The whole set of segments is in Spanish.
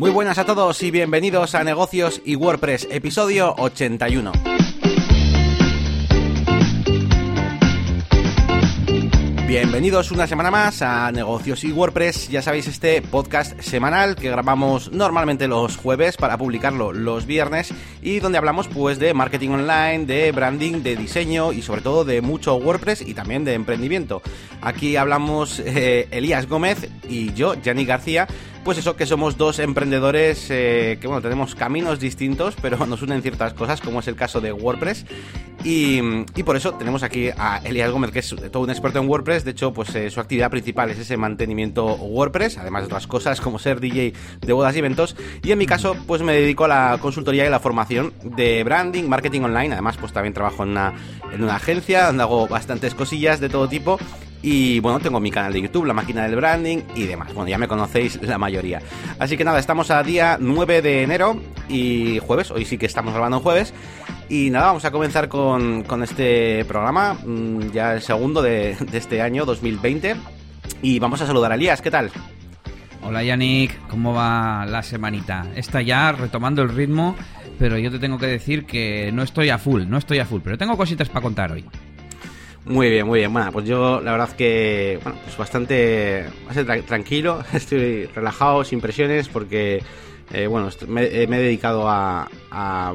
Muy buenas a todos y bienvenidos a Negocios y WordPress, episodio 81. Bienvenidos una semana más a Negocios y WordPress, ya sabéis este podcast semanal que grabamos normalmente los jueves para publicarlo los viernes y donde hablamos pues de marketing online, de branding, de diseño y sobre todo de mucho WordPress y también de emprendimiento. Aquí hablamos eh, Elías Gómez y yo, Yanni García, pues eso, que somos dos emprendedores eh, que, bueno, tenemos caminos distintos, pero nos unen ciertas cosas, como es el caso de WordPress. Y, por eso tenemos aquí a Elías Gómez, que es todo un experto en WordPress. De hecho, pues eh, su actividad principal es ese mantenimiento WordPress, además de otras cosas como ser DJ de bodas y eventos. Y en mi caso, pues me dedico a la consultoría y la formación de branding, marketing online. Además, pues también trabajo en una, en una agencia donde hago bastantes cosillas de todo tipo. Y bueno, tengo mi canal de YouTube, La Máquina del Branding y demás. Bueno, ya me conocéis la mayoría. Así que nada, estamos a día 9 de enero y jueves. Hoy sí que estamos grabando jueves. Y nada, vamos a comenzar con, este programa, mm, ya el segundo de, este año 2020. Y vamos a saludar a Elías, ¿qué tal? Hola Yannick, ¿cómo va la semanita? Está ya retomando el ritmo, pero yo te tengo que decir que no estoy a full, no estoy a full, pero tengo cositas para contar hoy. Muy bien, muy bien. Bueno, pues yo la verdad que, bueno, pues bastante, bastante tranquilo, estoy relajado, sin presiones, porque, eh, bueno, me, he dedicado a, a,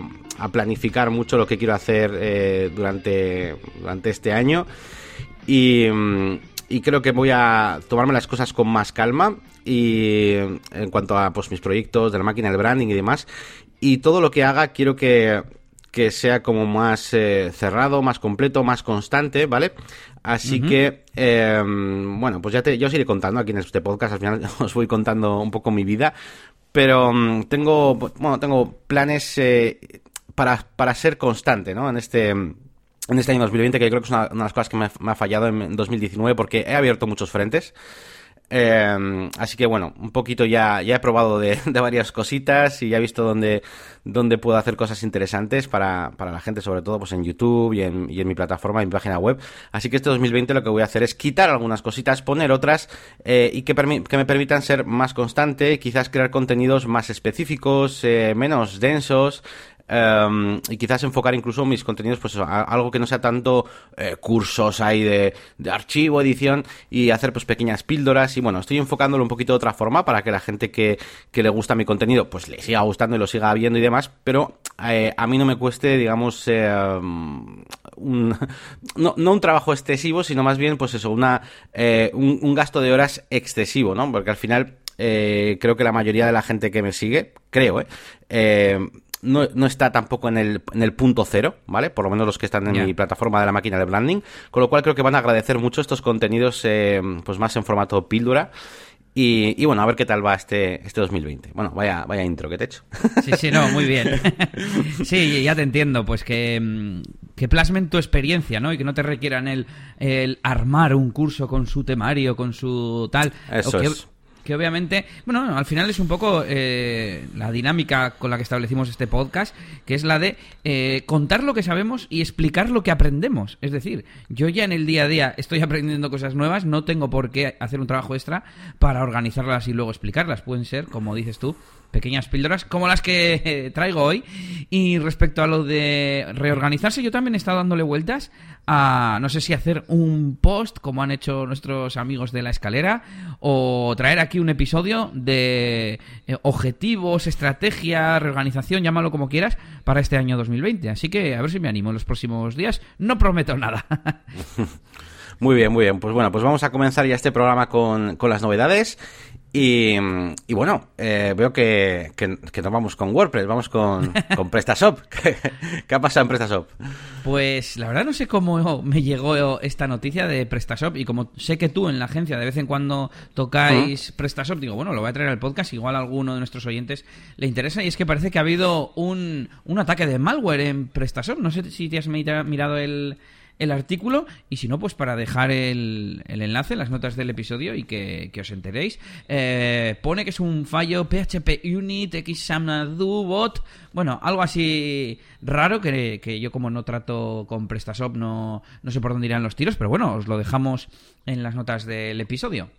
planificar mucho lo que quiero hacer eh, durante, durante este año. Y, y creo que voy a tomarme las cosas con más calma y en cuanto a pues mis proyectos de la máquina del branding y demás. Y todo lo que haga quiero que que sea como más eh, cerrado, más completo, más constante, ¿vale? Así que, em, bueno, pues ya te, yo os iré contando aquí en este podcast, al final os voy contando un poco mi vida, pero mm, tengo, bueno, tengo planes eh, para, para ser constante, ¿no? En este, en este año 2020, que yo creo que es una, de las cosas que me, me ha fallado en 2019, porque he abierto muchos frentes. Eh, así que bueno, un poquito ya, ya he probado de, varias cositas y ya he visto dónde, dónde puedo hacer cosas interesantes para, para la gente, sobre todo pues en YouTube y en, y en mi plataforma, en mi página web. Así que este 2020 lo que voy a hacer es quitar algunas cositas, poner otras eh, y que, que, me permitan ser más constante, quizás crear contenidos más específicos, eh, menos densos, Em, y quizás enfocar incluso mis contenidos pues a algo que no sea tanto eh, cursos ahí de, archivo, edición y hacer pues pequeñas píldoras y bueno, estoy enfocándolo un poquito de otra forma para que la gente que, le gusta mi contenido pues le siga gustando y lo siga viendo y demás, pero eh, a mí no me cueste digamos em, no, no, un trabajo excesivo, sino más bien pues eso, una, eh, un, un gasto de horas excesivo, ¿no? Porque al final creo que la mayoría de la gente que me sigue, creo, ¿eh? No, no, está tampoco en el, en el punto cero, ¿vale? Por lo menos los que están en mi plataforma de la máquina de branding. Con lo cual creo que van a agradecer mucho estos contenidos eh, pues más en formato píldora. Y, y, bueno, a ver qué tal va este, este 2020. Bueno, vaya, vaya intro que te he hecho. Sí, sí, no, muy bien. Sí, ya te entiendo, pues que, mm, que plasmen tu experiencia, ¿no? Y que no te requieran el, el armar un curso con su temario, con su tal. Eso es que obviamente, bueno, al final es un poco eh, la dinámica con la que establecimos este podcast, que es la de eh, contar lo que sabemos y explicar lo que aprendemos. Es decir, yo ya en el día a día estoy aprendiendo cosas nuevas, no tengo por qué hacer un trabajo extra para organizarlas y luego explicarlas. Pueden ser, como dices tú, pequeñas píldoras como las que traigo hoy. Y respecto a lo de reorganizarse, yo también he estado dándole vueltas a, no sé si hacer un post como han hecho nuestros amigos de la escalera o traer aquí un episodio de eh, objetivos, estrategia, reorganización, llámalo como quieras, para este año 2020. Así que a ver si me animo en los próximos días. No prometo nada. Muy bien, muy bien. Pues bueno, pues vamos a comenzar ya este programa con, con las novedades. Y, bueno, eh, veo que, que, que, nos vamos con WordPress, vamos con, con PrestaShop. ¿Qué, ha pasado en PrestaShop? Pues la verdad no sé cómo me llegó esta noticia de PrestaShop y como sé que tú en la agencia de vez en cuando tocáis PrestaShop, digo, bueno, lo voy a traer al podcast, igual a alguno de nuestros oyentes le interesa y es que parece que ha habido un, un ataque de malware en PrestaShop. No sé si te has mirado el el artículo y si no, pues para dejar el, el enlace, las notas del episodio y que, os enteréis. Eh, pone que es un fallo PHP Unit bot bueno, algo así raro que, que, yo como no trato con PrestaShop no, no sé por dónde irán los tiros, pero bueno, os lo dejamos en las notas del episodio.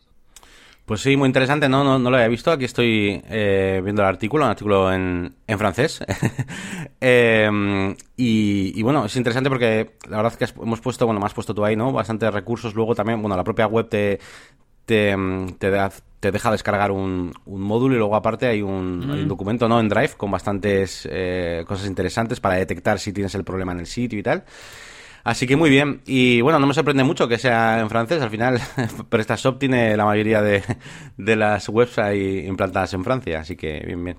Pues sí, muy interesante, no, no, no lo había visto, aquí estoy eh, viendo el artículo, un artículo en, en francés. eh, y, y, bueno, es interesante porque la verdad es que hemos puesto, bueno, me has puesto tú ahí, ¿no? Bastantes recursos, luego también, bueno, la propia web te, te, te, da, te deja descargar un, un, módulo y luego aparte hay un, mm. hay un, documento no en Drive con bastantes eh, cosas interesantes para detectar si tienes el problema en el sitio y tal. Así que muy bien. Y bueno, no me sorprende mucho que sea en francés. Al final, PrestaShop tiene la mayoría de, de las webs ahí implantadas en Francia. Así que bien, bien.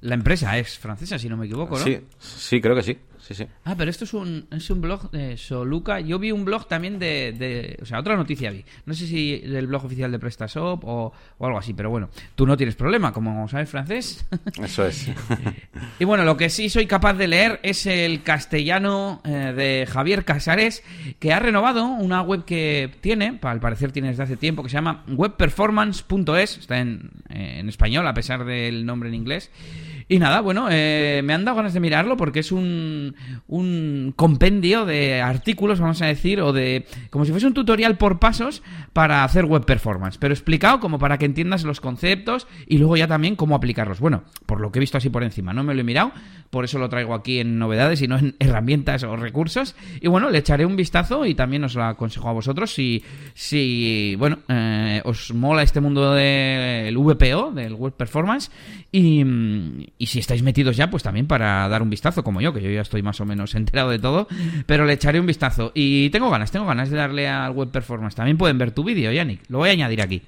La empresa es francesa, si no me equivoco, ¿no? Sí, sí, creo que sí. Sí, sí. Ah, pero esto es un, es un blog de Soluca. Yo vi un blog también de, de, O sea, otra noticia vi. No sé si del blog oficial de PrestaShop o, o algo así, pero bueno, tú no tienes problema, como sabes francés. Eso es. y bueno, lo que sí soy capaz de leer es el castellano eh, de Javier Casares, que ha renovado una web que tiene, al parecer tiene desde hace tiempo, que se llama webperformance.es. Está en, en español, a pesar del nombre en inglés. Y nada, bueno, eh, me han dado ganas de mirarlo porque es un, un compendio de artículos, vamos a decir, o de. como si fuese un tutorial por pasos para hacer web performance, pero explicado como para que entiendas los conceptos y luego ya también cómo aplicarlos. Bueno, por lo que he visto así por encima, no me lo he mirado, por eso lo traigo aquí en novedades y no en herramientas o recursos. Y bueno, le echaré un vistazo y también os lo aconsejo a vosotros si, si bueno, eh, os mola este mundo del VPO, del web performance, y y si estáis metidos ya, pues también para dar un vistazo, como yo, que yo ya estoy más o menos enterado de todo, pero le echaré un vistazo. Y tengo ganas, tengo ganas de darle al web performance. También pueden ver tu vídeo, Yannick. Lo voy a añadir aquí.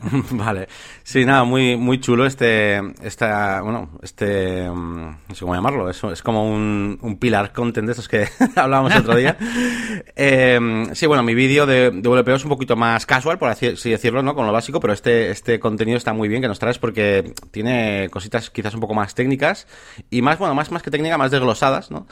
vale. Sí, nada, muy, muy chulo este, esta, bueno, este, mm, no sé cómo llamarlo, es, es como un, un pilar content de estos que hablábamos otro día. eh, sí, bueno, mi vídeo de, de WPO es un poquito más casual, por así decirlo, ¿no? Con lo básico, pero este, este contenido está muy bien que nos traes porque tiene cositas quizás un poco más técnicas y más, bueno, más, más que técnica, más desglosadas, ¿no?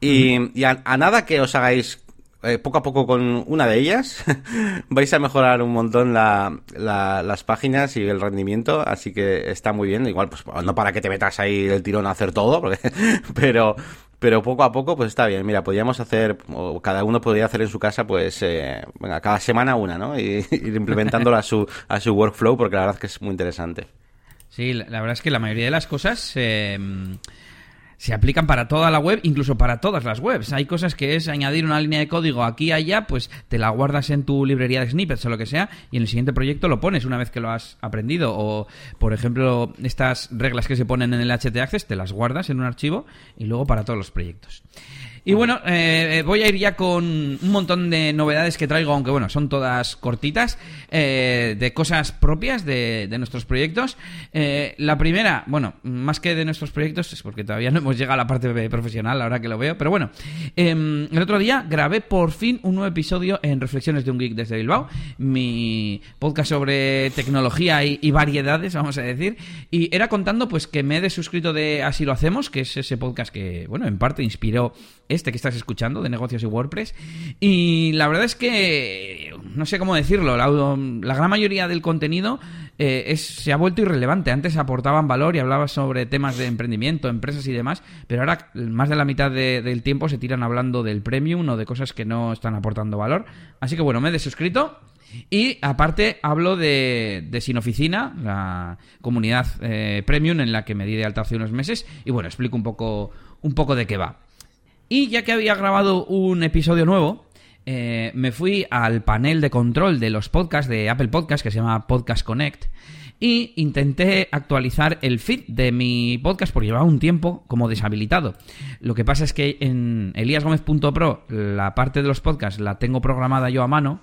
Y, y a, a, nada que os hagáis eh, poco a poco con una de ellas vais a mejorar un montón la, la, las páginas y el rendimiento, así que está muy bien. Igual, pues no para que te metas ahí el tirón a hacer todo, pero, pero poco a poco pues está bien. Mira, podríamos hacer, o cada uno podría hacer en su casa, pues, eh, cada semana una, ¿no? Y ir implementándola a su, a su workflow, porque la verdad es que es muy interesante. Sí, la, verdad es que la mayoría de las cosas eh, se aplican para toda la web, incluso para todas las webs. Hay cosas que es añadir una línea de código aquí y allá, pues te la guardas en tu librería de snippets o lo que sea, y en el siguiente proyecto lo pones una vez que lo has aprendido. O, por ejemplo, estas reglas que se ponen en el HT Access, te las guardas en un archivo y luego para todos los proyectos. Y bueno, eh, voy a ir ya con un montón de novedades que traigo, aunque bueno, son todas cortitas, eh, de cosas propias de, de nuestros proyectos. Eh, la primera, bueno, más que de nuestros proyectos, es porque todavía no hemos llegado a la parte profesional, ahora que lo veo, pero bueno, em, el otro día grabé por fin un nuevo episodio en Reflexiones de un Geek desde Bilbao, mi podcast sobre tecnología y, variedades, vamos a decir, y era contando pues que me he desuscrito de Así lo hacemos, que es ese podcast que, bueno, en parte inspiró que estás escuchando, de negocios y WordPress. Y la verdad es que, no sé cómo decirlo, la, gran mayoría del contenido eh, es, se ha vuelto irrelevante. Antes aportaban valor y hablaba sobre temas de emprendimiento, empresas y demás, pero ahora más de la mitad de, del tiempo se tiran hablando del premium o de cosas que no están aportando valor. Así que bueno, me he desuscrito. Y aparte hablo de, de Sin Oficina, la comunidad eh, premium en la que me di de alta hace unos meses. Y bueno, explico un poco, un poco de qué va. Y ya que había grabado un episodio nuevo, eh, me fui al panel de control de los podcasts de Apple Podcasts que se llama Podcast Connect y intenté actualizar el feed de mi podcast porque llevaba un tiempo como deshabilitado. Lo que pasa es que en eliasgomez.pro la parte de los podcasts la tengo programada yo a mano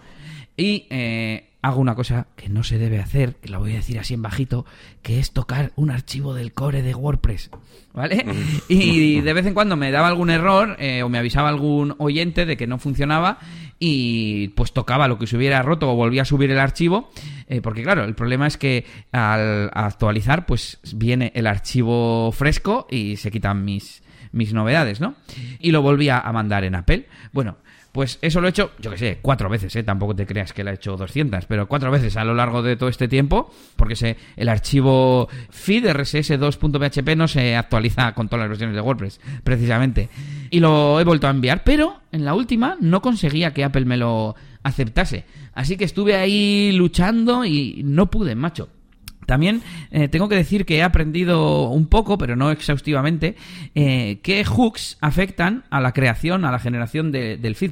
y eh, hago una cosa que no se debe hacer, que la voy a decir así en bajito, que es tocar un archivo del core de WordPress, ¿vale? Y de vez en cuando me daba algún error eh, o me avisaba algún oyente de que no funcionaba y pues tocaba lo que se hubiera roto o volvía a subir el archivo, eh, porque claro, el problema es que al actualizar pues viene el archivo fresco y se quitan mis mis novedades, ¿no? Y lo volvía a mandar en Apple. Bueno, Pues eso lo he hecho, yo que sé, cuatro veces, ¿eh? Tampoco te creas que lo he hecho 200, pero cuatro veces a lo largo de todo este tiempo, porque se, el archivo feed rss2.php no se actualiza con todas las versiones de WordPress, precisamente. Y lo he vuelto a enviar, pero en la última no conseguía que Apple me lo aceptase. Así que estuve ahí luchando y no pude, macho. También eh, tengo que decir que he aprendido un poco, pero no exhaustivamente, eh, qué hooks afectan a la creación, a la generación del feed.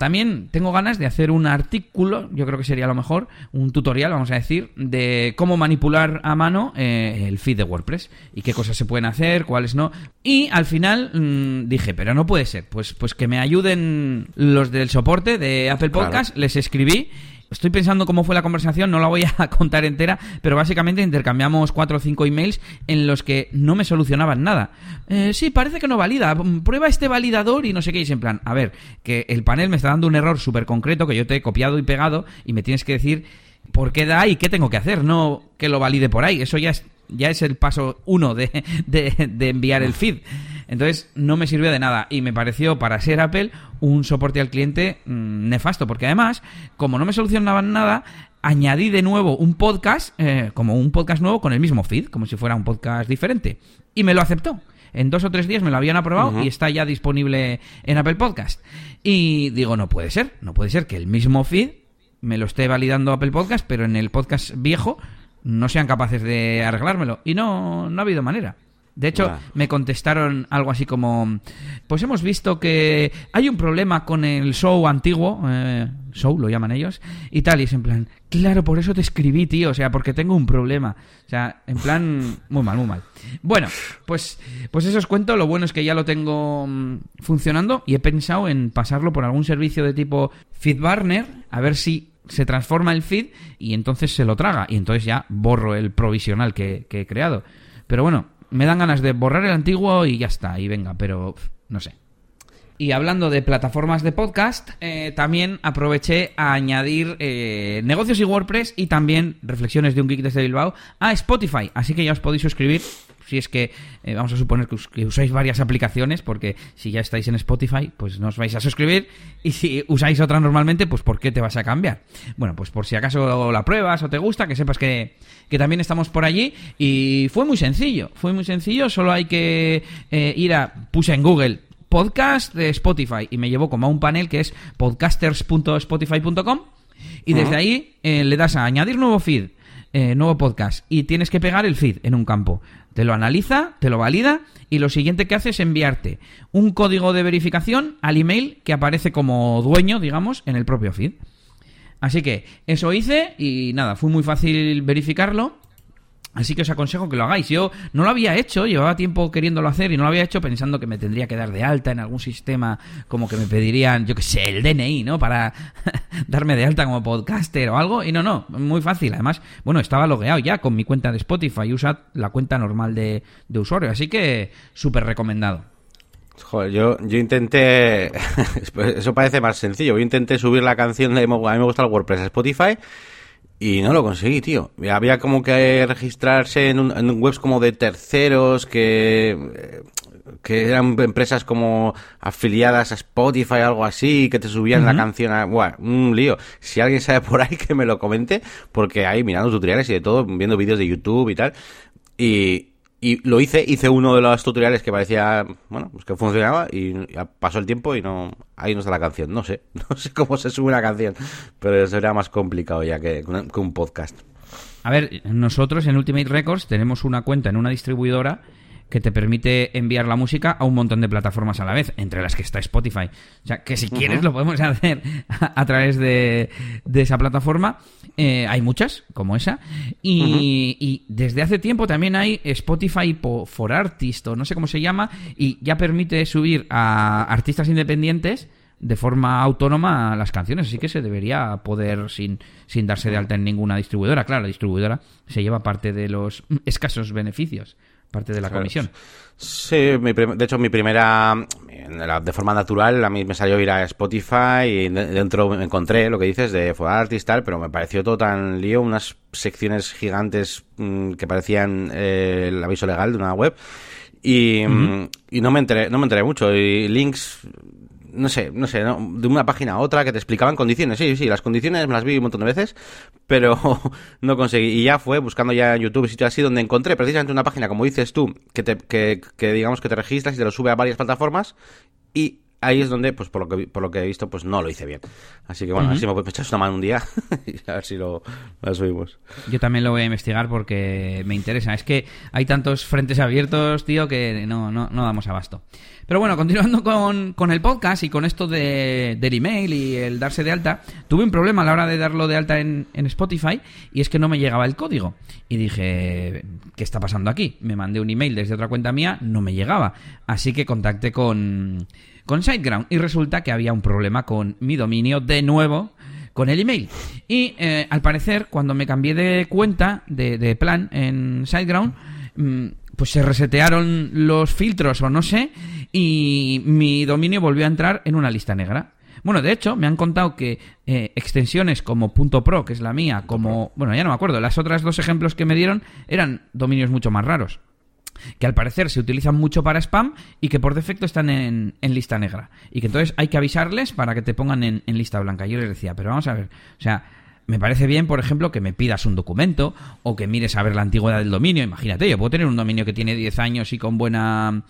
También tengo ganas de hacer un artículo, yo creo que sería lo mejor, un tutorial, vamos a decir, de cómo manipular a mano eh, el feed de WordPress y qué cosas se pueden hacer, cuáles no. Y al final mm, dije, pero no puede ser, pues, pues que me ayuden los del soporte de Apple Podcast, les escribí Estoy pensando cómo fue la conversación, no la voy a contar entera, pero básicamente intercambiamos cuatro o cinco emails en los que no me solucionaban nada. Eh, sí, parece que no valida. Prueba este validador y no sé qué. Y en plan, a ver, que el panel me está dando un error súper concreto que yo te he copiado y pegado y me tienes que decir por qué da y qué tengo que hacer, no que lo valide por ahí. Eso ya es, ya es el paso uno de, de enviar el feed. Entonces no me sirvió de nada y me pareció para ser Apple un soporte al cliente mm, nefasto, porque además, como no me solucionaban nada, añadí de nuevo un podcast, eh, como un podcast nuevo con el mismo feed, como si fuera un podcast diferente. Y me lo aceptó. En dos o tres días me lo habían aprobado y está ya disponible en Apple Podcast. Y digo, no puede ser, no puede ser que el mismo feed me lo esté validando Apple Podcast, pero en el podcast viejo no sean capaces de arreglármelo. Y no, no ha habido manera. De hecho, me contestaron algo así como, pues hemos visto que hay un problema con el show antiguo, eh, show lo llaman ellos, y tal, y es en plan, claro, por eso te escribí, tío, o sea, porque tengo un problema. O sea, en plan, muy mal, muy mal. Bueno, pues, pues eso os cuento, lo bueno es que ya lo tengo mm, funcionando y he pensado en pasarlo por algún servicio de tipo FeedBurner, a ver si se transforma el feed y entonces se lo traga, y entonces ya borro el provisional que he creado. Pero bueno, me dan ganas de borrar el antiguo y ya está, y venga, pero no sé. Y hablando de plataformas de podcast, eh, también aproveché a añadir eh, negocios y WordPress y también reflexiones de un geek desde Bilbao a Spotify. Así que ya os podéis suscribir si es que eh, vamos a suponer que, usáis varias aplicaciones, porque si ya estáis en Spotify, pues no os vais a suscribir. Y si usáis otra normalmente, pues ¿por qué te vas a cambiar? Bueno, pues por si acaso la pruebas o te gusta, que sepas que, que también estamos por allí. Y fue muy sencillo, fue muy sencillo, solo hay que ir a, puse en Google podcast de Spotify y me llevó como a un panel que es podcasters.spotify.com y desde ahí eh, le das a añadir nuevo feed, eh, nuevo podcast y tienes que pegar el feed en un campo. Te lo analiza, te lo valida y lo siguiente que hace es enviarte un código de verificación al email que aparece como dueño, digamos, en el propio feed. Así que eso hice y nada, fue muy fácil verificarlo Así que os aconsejo que lo hagáis. Yo no lo había hecho, llevaba tiempo queriéndolo hacer y no lo había hecho pensando que me tendría que dar de alta en algún sistema, como que me pedirían, yo que sé, el DNI, ¿no? Para darme de alta como podcaster o algo. Y no, no, muy fácil. Además, bueno, estaba logueado ya con mi cuenta de Spotify y usa la cuenta normal de, usuario. Así que súper recomendado. Joder, yo, yo intenté. Eso parece más sencillo. Yo intenté subir la canción de. A mí me gusta el WordPress a Spotify y no lo conseguí, tío. Había como que registrarse en, un, webs como de terceros que, que eran empresas como afiliadas a Spotify, algo así, que te subían la canción. A, bueno, un lío. Si alguien sabe por ahí, que me lo comente, porque ahí mirando tutoriales y de todo, viendo vídeos de YouTube y tal. Y, y lo hice, hice uno de los tutoriales que parecía, bueno, pues que funcionaba y pasó el tiempo y no, ahí no está la canción. No sé, no sé cómo se sube una canción, pero sería más complicado ya que, que un podcast. A ver, nosotros en Ultimate Records tenemos una cuenta en una distribuidora que te permite enviar la música a un montón de plataformas a la vez, entre las que está Spotify. O sea, que si quieres lo podemos hacer a, través de, esa plataforma. Eh, hay muchas, como esa. Y, desde hace tiempo también hay Spotify for Artist, o no sé cómo se llama, y ya permite subir a artistas independientes de forma autónoma las canciones, así que se debería poder sin, sin darse de alta en ninguna distribuidora. Claro, la distribuidora se lleva parte de los escasos beneficios parte de la comisión. Sí, de hecho mi primera, de forma natural, a mí me salió ir a Spotify y dentro me encontré lo que dices de For Artist tal, pero me pareció todo tan lío, unas secciones gigantes mm, que parecían eh, el aviso legal de una web y, y no me enteré, no me enteré mucho. Y links no sé, no sé, de una página a otra que te explicaban condiciones. Sí, sí, las condiciones me las vi un montón de veces, pero no conseguí. Y ya fue buscando ya en YouTube sitios así donde encontré precisamente una página, como dices tú, que, te, que, que digamos que te registras y te lo sube a varias plataformas y ahí es donde, pues por lo que, por lo que he visto, pues no lo hice bien. Así que bueno, a ver si me echar una mano un día y a ver si lo, subimos. Yo también lo voy a investigar porque me interesa. Es que hay tantos frentes abiertos, tío, que no, no, no damos abasto. Pero bueno, continuando con, con el podcast y con esto de, del email y el darse de alta, tuve un problema a la hora de darlo de alta en, en Spotify y es que no me llegaba el código. Y dije, ¿qué está pasando aquí? Me mandé un email desde otra cuenta mía, no me llegaba. Así que contacté con con SiteGround y resulta que había un problema con mi dominio de nuevo con el email. Y eh, al parecer, cuando me cambié de cuenta, de, plan en SiteGround, mm, pues se resetearon los filtros o no sé, y mi dominio volvió a entrar en una lista negra. Bueno, de hecho, me han contado que eh, extensiones como .pro, que es la mía, como... Bueno, ya no me acuerdo, las otras dos ejemplos que me dieron eran dominios mucho más raros que al parecer se utilizan mucho para spam y que por defecto están en, lista negra. Y que entonces hay que avisarles para que te pongan en, lista blanca. Yo les decía, pero vamos a ver, o sea, me parece bien, por ejemplo, que me pidas un documento o que mires a ver la antigüedad del dominio. Imagínate, yo puedo tener un dominio que tiene 10 años y con buena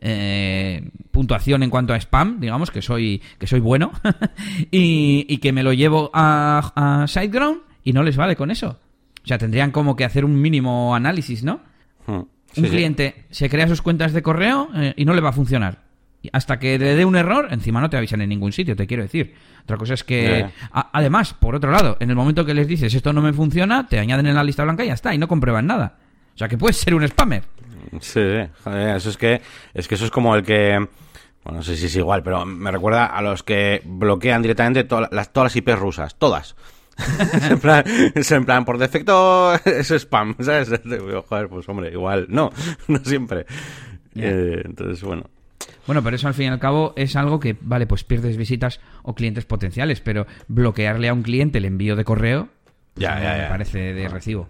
eh, puntuación en cuanto a spam, digamos que soy, que soy bueno, y, que me lo llevo a, a SiteGround y no les vale con eso. O sea, tendrían como que hacer un mínimo análisis, ¿no? Hmm un cliente se crea sus cuentas de correo eh, y no le va a funcionar. Hasta que le dé un error, encima no te avisan en ningún sitio, te quiero decir. Otra cosa es que, además, por otro lado, en el momento que les dices esto no me funciona, te añaden en la lista blanca y ya está, y no comprueban nada. O sea que puedes ser un spammer. Sí, eso es que, es que eso es como el que, bueno, no sé si es igual, pero me recuerda a los que bloquean directamente todas las, todas las IPs rusas, todas. en, plan, en plan, por defecto es spam, ¿sabes? Joder, pues hombre, igual, no, no siempre. Eh, entonces, bueno. Bueno, pero eso al fin y al cabo es algo que, vale, pues pierdes visitas o clientes potenciales, pero bloquearle a un cliente el envío de correo ya, ya, ya. me parece de recibo.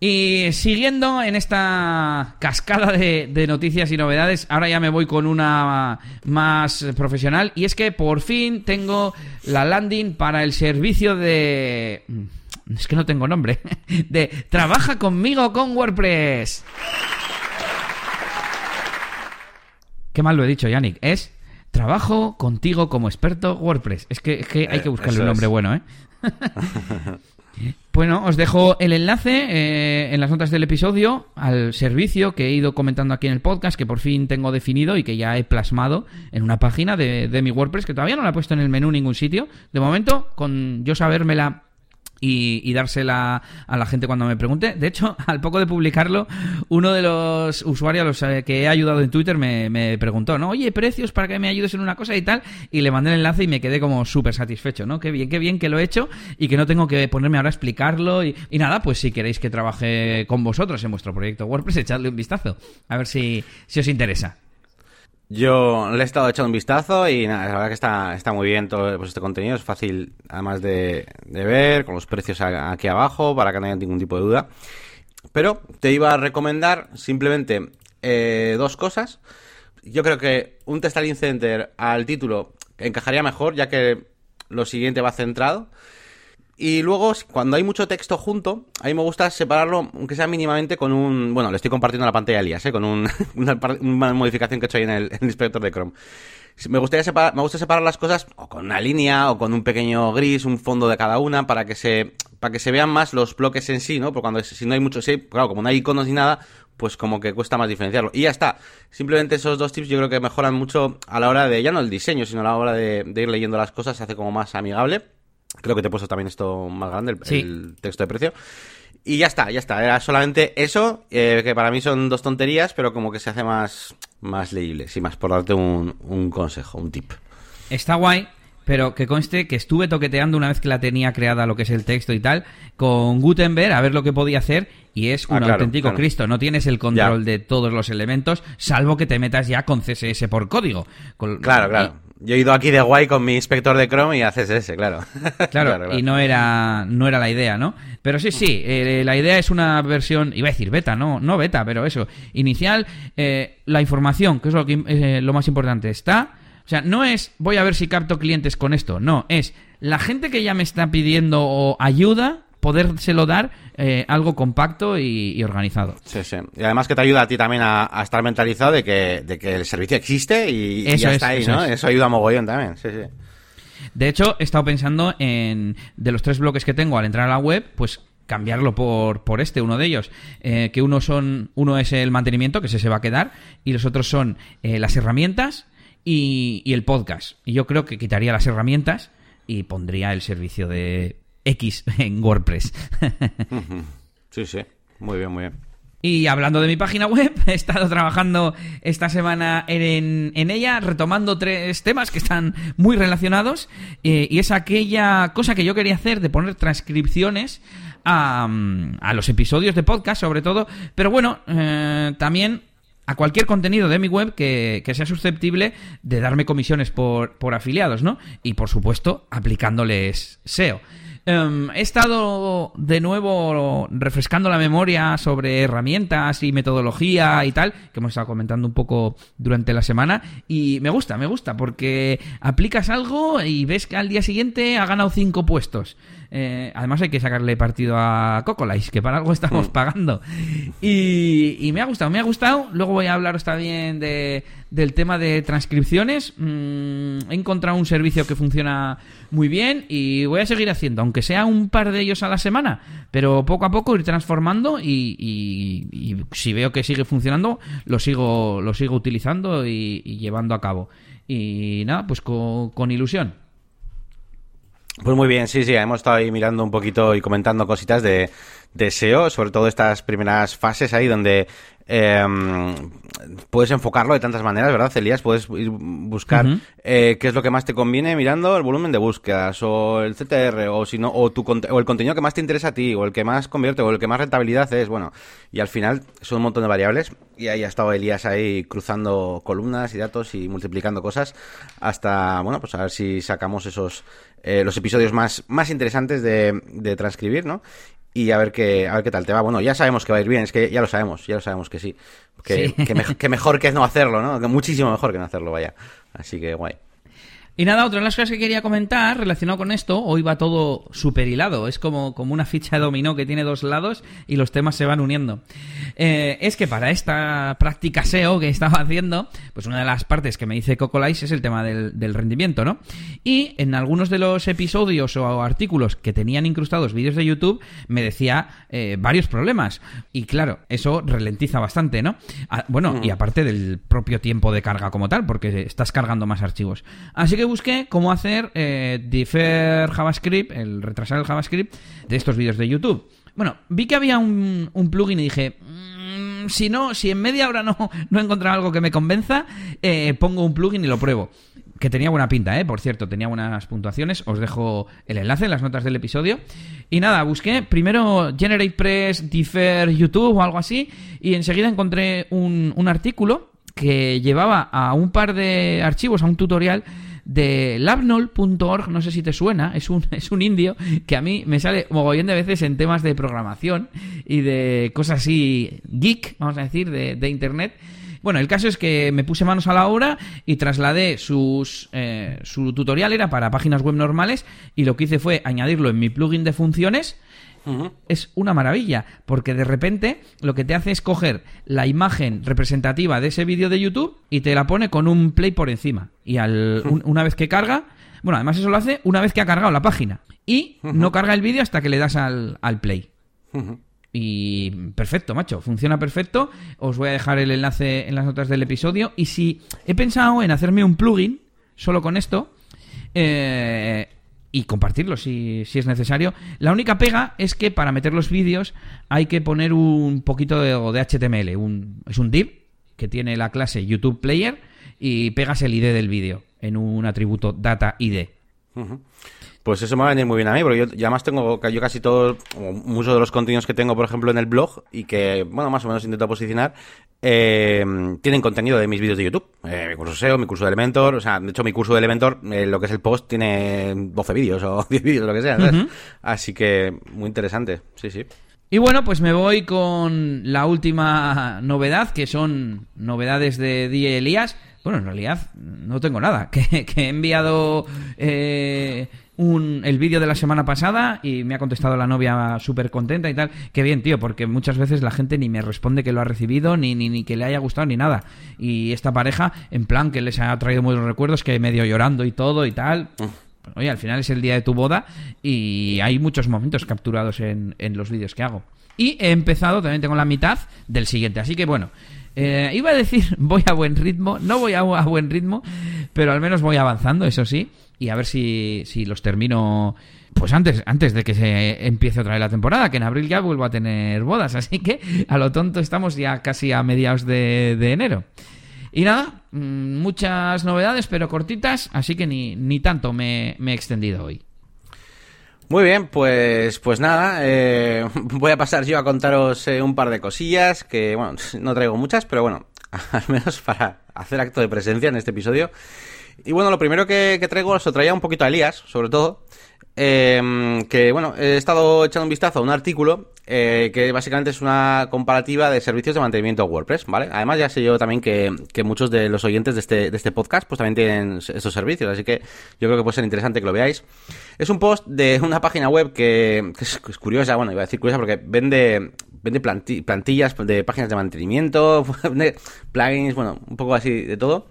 Y siguiendo en esta cascada de, noticias y novedades, ahora ya me voy con una más profesional. Y es que por fin tengo la landing para el servicio de... Es que no tengo nombre. De Trabaja conmigo con WordPress. Qué mal lo he dicho, Yannick. Es Trabajo contigo como experto WordPress. Es que, hay que eh, buscarle un nombre bueno, ¿eh? Bueno, os dejo el enlace eh, en las notas del episodio al servicio que he ido comentando aquí en el podcast, que por fin tengo definido y que ya he plasmado en una página de, de mi WordPress, que todavía no la he puesto en el menú en ningún sitio. De momento, con yo sabérmela y, dársela a la gente cuando me pregunte. De hecho, al poco de publicarlo, uno de los usuarios los eh, que he ayudado en Twitter me, preguntó, ¿no? Oye, precios para que me ayudes en una cosa y tal. Y le mandé el enlace y me quedé como súper satisfecho, ¿no? Qué bien, qué bien que lo he hecho y que no tengo que ponerme ahora a explicarlo. Y, nada, pues si queréis que trabaje con vosotros en vuestro proyecto WordPress, echadle un vistazo. A ver si, si os interesa. Yo le he estado echando un vistazo y nada, la verdad que está, está muy bien todo pues, este contenido, es fácil además de, ver, con los precios aquí abajo, para que no haya ningún tipo de duda. Pero te iba a recomendar simplemente eh, dos cosas. Yo creo que un Testing Center al título encajaría mejor, ya que lo siguiente va centrado. Y luego, cuando hay mucho texto junto, a mí me gusta separarlo, aunque sea mínimamente con un... Bueno, le estoy compartiendo la pantalla a Elías, ¿eh? Con un, una, modificación que he hecho ahí en el, inspector de Chrome. Me, gustaría separar, me gusta separar las cosas o con una línea o con un pequeño gris, un fondo de cada una, para que se, para que se vean más los bloques en sí, ¿no? Porque cuando si no hay mucho, sí, claro, como no hay iconos ni nada, pues como que cuesta más diferenciarlo. Y ya está. Simplemente esos dos tips yo creo que mejoran mucho a la hora de, ya no el diseño, sino a la hora de, de ir leyendo las cosas, se hace como más amigable. Creo que te he puesto también esto más grande, el, texto de precio. Y ya está, ya está. Era solamente eso, eh, que para mí son dos tonterías, pero como que se hace más, más leíble. Sin más, por darte un, un consejo, un tip. Está guay, pero que conste que estuve toqueteando una vez que la tenía creada lo que es el texto y tal, con Gutenberg a ver lo que podía hacer y es un ah, auténtico Cristo. No tienes el control de todos los elementos, salvo que te metas ya con CSS por código. claro, claro. Yo he ido aquí de guay con mi inspector de Chrome y haces ese, claro. Claro, y no era, no era la idea, ¿no? Pero sí, sí, eh, la idea es una versión, iba a decir beta, no, no beta, pero eso, inicial, eh, la información, que es lo, que, eh, lo más importante, está, O sea, no es voy a ver si capto clientes con esto, no, es la gente que ya me está pidiendo ayuda, podérselo dar eh, algo compacto y, organizado. Sí, sí. Y además que te ayuda a ti también a, estar mentalizado de que, de que el servicio existe y, ya está ahí, ¿no? Eso ayuda a mogollón también, sí, sí. De hecho, he estado pensando en, de los tres bloques que tengo al entrar a la web, pues cambiarlo por, por este, uno de ellos. Eh, que uno son, uno es el mantenimiento, que ese se va a quedar, y los otros son eh, las herramientas y, y el podcast. Y yo creo que quitaría las herramientas y pondría el servicio de X en WordPress. sí, sí, muy bien, muy bien. Y hablando de mi página web, he estado trabajando esta semana en, ella, retomando tres temas que están muy relacionados. Eh, y es aquella cosa que yo quería hacer de poner transcripciones a, a los episodios de podcast, sobre todo. Pero bueno, eh, también a cualquier contenido de mi web que, sea susceptible de darme comisiones por, por afiliados, ¿no? Y por supuesto, aplicándoles SEO. Em, he estado de nuevo refrescando la memoria sobre herramientas y metodología y tal, que hemos estado comentando un poco durante la semana, y me gusta, me gusta, porque aplicas algo y ves que al día siguiente ha ganado cinco puestos. Eh, además hay que sacarle partido a Cocolice, que para algo estamos mm. pagando. Y, me ha gustado, me ha gustado. Luego voy a hablaros también de, del tema de transcripciones. Mm, he encontrado un servicio que funciona muy bien y voy a seguir haciendo, aunque sea un par de ellos a la semana, pero poco a poco ir transformando y, si veo que sigue funcionando, lo sigo, lo sigo utilizando y, llevando a cabo. Y nada, pues con ilusión. Pues muy bien, sí, sí, hemos estado ahí mirando un poquito y comentando cositas de, de SEO, sobre todo estas primeras fases ahí donde em, puedes enfocarlo de tantas maneras, ¿verdad, Elías? Puedes ir buscar eh, qué es lo que más te conviene mirando el volumen de búsquedas o el CTR o si no o tu o el contenido que más te interesa a ti o el que más convierte o el que más rentabilidad es, bueno, y al final son un montón de variables y ahí ha estado Elías ahí cruzando columnas y datos y multiplicando cosas hasta, bueno, pues a ver si sacamos esos eh, los episodios más, más interesantes de, de transcribir, ¿no? Y a ver qué a ver qué tal te va. Bueno, ya sabemos que va a ir bien, es que ya lo sabemos, ya lo sabemos que sí. Que, que mejor que no hacerlo, ¿no? Que muchísimo mejor que no hacerlo, vaya. Así que guay. Y nada, otra de las cosas que quería comentar relacionado con esto, hoy va todo super hilado, es como, como una ficha de dominó que tiene dos lados y los temas se van uniendo. Eh, es que para esta práctica SEO que estaba haciendo, pues una de las partes que me dice Cocolice es el tema del, rendimiento, ¿no? Y en algunos de los episodios o artículos que tenían incrustados vídeos de YouTube, me decía eh, varios problemas. Y claro, eso ralentiza bastante, ¿no? Ah, bueno, y mm. aparte del propio tiempo de carga como tal, porque estás cargando más archivos. Así que busqué cómo hacer eh, defer JavaScript, el retrasar el JavaScript de estos vídeos de YouTube. Bueno, vi que había un, plugin y dije, mm, si no, si en media hora no, no he encontrado algo que me convenza, eh, pongo un plugin y lo pruebo. Que tenía buena pinta, ¿eh? Por cierto, tenía buenas puntuaciones. Os dejo el enlace en las notas del episodio. Y nada, busqué primero GeneratePress, Defer YouTube o algo así. Y enseguida encontré un, un artículo que llevaba a un par de archivos, a un tutorial de labnol.org, no sé si te suena, es un, es un indio que a mí me sale mogollón de veces en temas de programación y de cosas así geek, vamos a decir, de, de internet. Bueno, el caso es que me puse manos a la obra y trasladé sus, eh, su tutorial, era para páginas web normales, y lo que hice fue añadirlo en mi plugin de funciones es una maravilla, porque de repente lo que te hace es coger la imagen representativa de ese vídeo de YouTube y te la pone con un play por encima. Y al, una vez que carga, bueno, además eso lo hace una vez que ha cargado la página. Y no carga el vídeo hasta que le das al, al play. Y perfecto, macho, funciona perfecto. Os voy a dejar el enlace en las notas del episodio. Y si he pensado en hacerme un plugin solo con esto, eh, y compartirlo si, si, es necesario. La única pega es que para meter los vídeos hay que poner un poquito de, de HTML. Un, es un div que tiene la clase YouTube Player y pegas el ID del vídeo en un atributo data ID. Pues eso me va a venir muy bien a mí, porque yo ya más tengo yo casi todo, muchos de los contenidos que tengo, por ejemplo, en el blog y que, bueno, más o menos intento posicionar, eh, tienen contenido de mis vídeos de YouTube. Eh, mi curso SEO, mi curso de Elementor, o sea, de hecho mi curso de Elementor, eh, lo que es el post, tiene 12 vídeos o 10 vídeos, lo que sea. Así que muy interesante, sí, sí. Y bueno, pues me voy con la última novedad, que son novedades de Die Elías. Bueno, en realidad no tengo nada. Que, he enviado eh, un, el vídeo de la semana pasada y me ha contestado la novia súper contenta y tal. Qué bien, tío, porque muchas veces la gente ni me responde que lo ha recibido, ni, ni, ni que le haya gustado, ni nada. Y esta pareja, en plan, que les ha traído buenos recuerdos, que medio llorando y todo y tal. Oye, al final es el día de tu boda y hay muchos momentos capturados en, en los vídeos que hago. Y he empezado, también tengo la mitad del siguiente. Así que bueno, eh, iba a decir voy a buen ritmo, no voy a, buen ritmo, pero al menos voy avanzando, eso sí, y a ver si, si los termino pues antes, antes de que se empiece otra vez la temporada, que en abril ya vuelvo a tener bodas, así que a lo tonto estamos ya casi a mediados de, enero. Y nada, mm, muchas novedades, pero cortitas, así que ni, ni tanto me he extendido hoy. Muy bien, pues, pues nada, eh, voy a pasar yo a contaros eh, un par de cosillas que, bueno, no traigo muchas, pero bueno, al menos para hacer acto de presencia en este episodio. Y bueno, lo primero que, que traigo lo traía un poquito a Elías, sobre todo, eh, que bueno, he estado echando un vistazo a un artículo eh, que básicamente es una comparativa de servicios de mantenimiento WordPress, ¿vale? Además ya sé yo también que, que muchos de los oyentes de este, de este podcast pues también tienen estos servicios, así que yo creo que puede ser interesante que lo veáis. Es un post de una página web que, es, curiosa, bueno, iba a decir curiosa porque vende vende plantillas de páginas de mantenimiento, plugins, bueno, un poco así de todo.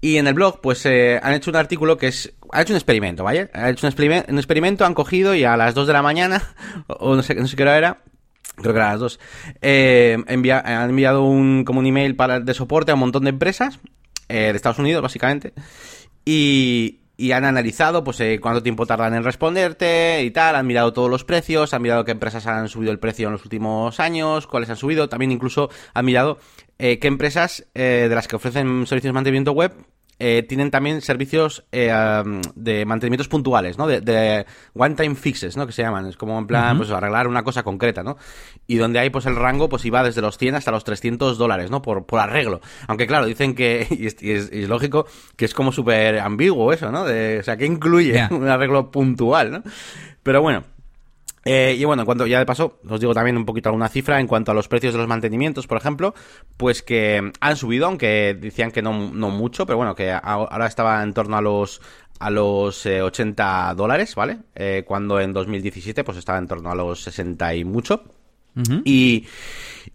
Y en el blog, pues eh, han hecho un artículo que es. Ha hecho un experimento, ¿vale? Ha hecho un, experimento, un experimento han cogido y a las 2 de la mañana, o no sé, no sé qué hora era, creo que era a las 2, eh, han enviado un, como un email para, de soporte a un montón de empresas eh, de Estados Unidos, básicamente. Y, y han analizado pues eh, cuánto tiempo tardan en responderte y tal, han mirado todos los precios, han mirado qué empresas han subido el precio en los últimos años, cuáles han subido, también incluso han mirado eh, qué empresas eh, de las que ofrecen servicios de mantenimiento web eh, tienen también servicios eh, de mantenimientos puntuales, ¿no? De, one-time fixes, ¿no? Que se llaman. Es como en plan, pues arreglar una cosa concreta, ¿no? Y donde hay, pues el rango, pues iba desde los 100 hasta los 300 dólares, ¿no? Por, por arreglo. Aunque claro, dicen que, y es, lógico, que es como súper ambiguo eso, ¿no? De, o sea, ¿qué incluye un arreglo puntual, ¿no? Pero bueno. Eh, y bueno, en cuanto ya de paso, os digo también un poquito alguna cifra en cuanto a los precios de los mantenimientos, por ejemplo, pues que han subido, aunque decían que no, mucho, pero bueno, que ahora estaba en torno a los a los 80 eh, dólares, ¿vale? Eh, cuando en 2017 pues estaba en torno a los 60 y mucho. Y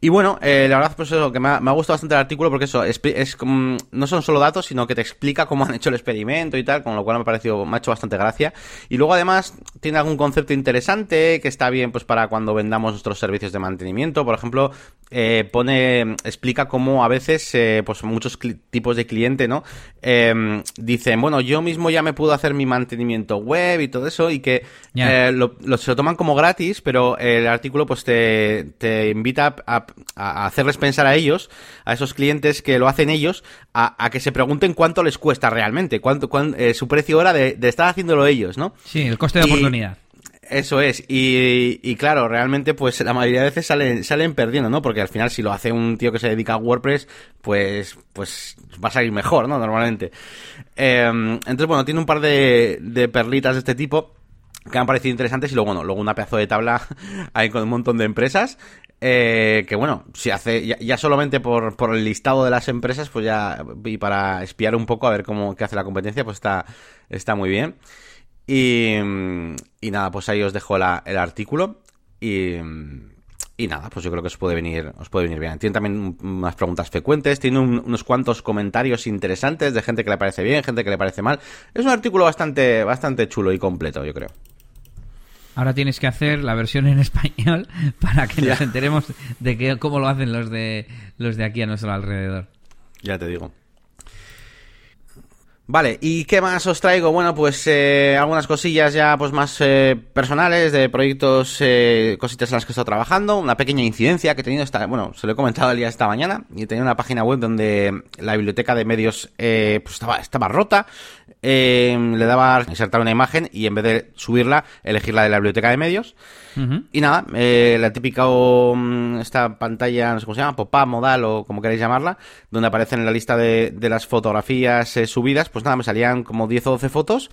y bueno, eh, la verdad, pues eso, que me ha, gustado bastante el artículo porque eso, es, es no son solo datos, sino que te explica cómo han hecho el experimento y tal, con lo cual me ha parecido, me ha hecho bastante gracia. Y luego además tiene algún concepto interesante que está bien pues para cuando vendamos nuestros servicios de mantenimiento. Por ejemplo, eh, pone, explica cómo a veces, eh, pues muchos tipos de cliente, ¿no? Em, dicen, bueno, yo mismo ya me puedo hacer mi mantenimiento web y todo eso y que lo, se lo toman como gratis, pero el artículo pues te, te invita a a, hacerles pensar a ellos, a esos clientes que lo hacen ellos, a, que se pregunten cuánto les cuesta realmente, cuánto, eh, su precio hora de, estar haciéndolo ellos, ¿no? Sí, el coste de oportunidad. Eso es, y, claro, realmente pues la mayoría de veces salen, salen perdiendo, ¿no? Porque al final si lo hace un tío que se dedica a WordPress, pues, pues va a salir mejor, ¿no? Normalmente. Em, entonces, bueno, tiene un par de, de perlitas de este tipo que han parecido interesantes y luego, bueno, luego una pedazo de tabla ahí con un montón de empresas eh, que bueno, si hace ya, solamente por, por, el listado de las empresas, pues ya y para espiar un poco a ver cómo qué hace la competencia, pues está, está muy bien. Y, y nada, pues ahí os dejo el artículo y, y nada, pues yo creo que os puede venir, os puede venir bien. Tiene también unas preguntas frecuentes, tiene unos cuantos comentarios interesantes de gente que le parece bien, gente que le parece mal. Es un artículo bastante, bastante chulo y completo, yo creo. Ahora tienes que hacer la versión en español para que nos enteremos de que, cómo lo hacen los de, los de aquí a nuestro alrededor. Ya te digo. Vale, ¿y qué más os traigo? Bueno, pues eh, algunas cosillas ya pues más eh, personales de proyectos, eh, cositas en las que he estado trabajando, una pequeña incidencia que he tenido esta, bueno, se lo he comentado el día esta mañana, y tenía una página web donde la biblioteca de medios pues estaba, estaba rota, le daba a insertar una imagen y en vez de subirla, elegirla de la biblioteca de medios. Y nada, eh, la típica mm, esta pantalla, no sé cómo se llama, pop-up, modal o como queráis llamarla, donde aparecen en la lista de, de las fotografías eh, subidas, pues nada, me salían como 10 o 12 fotos.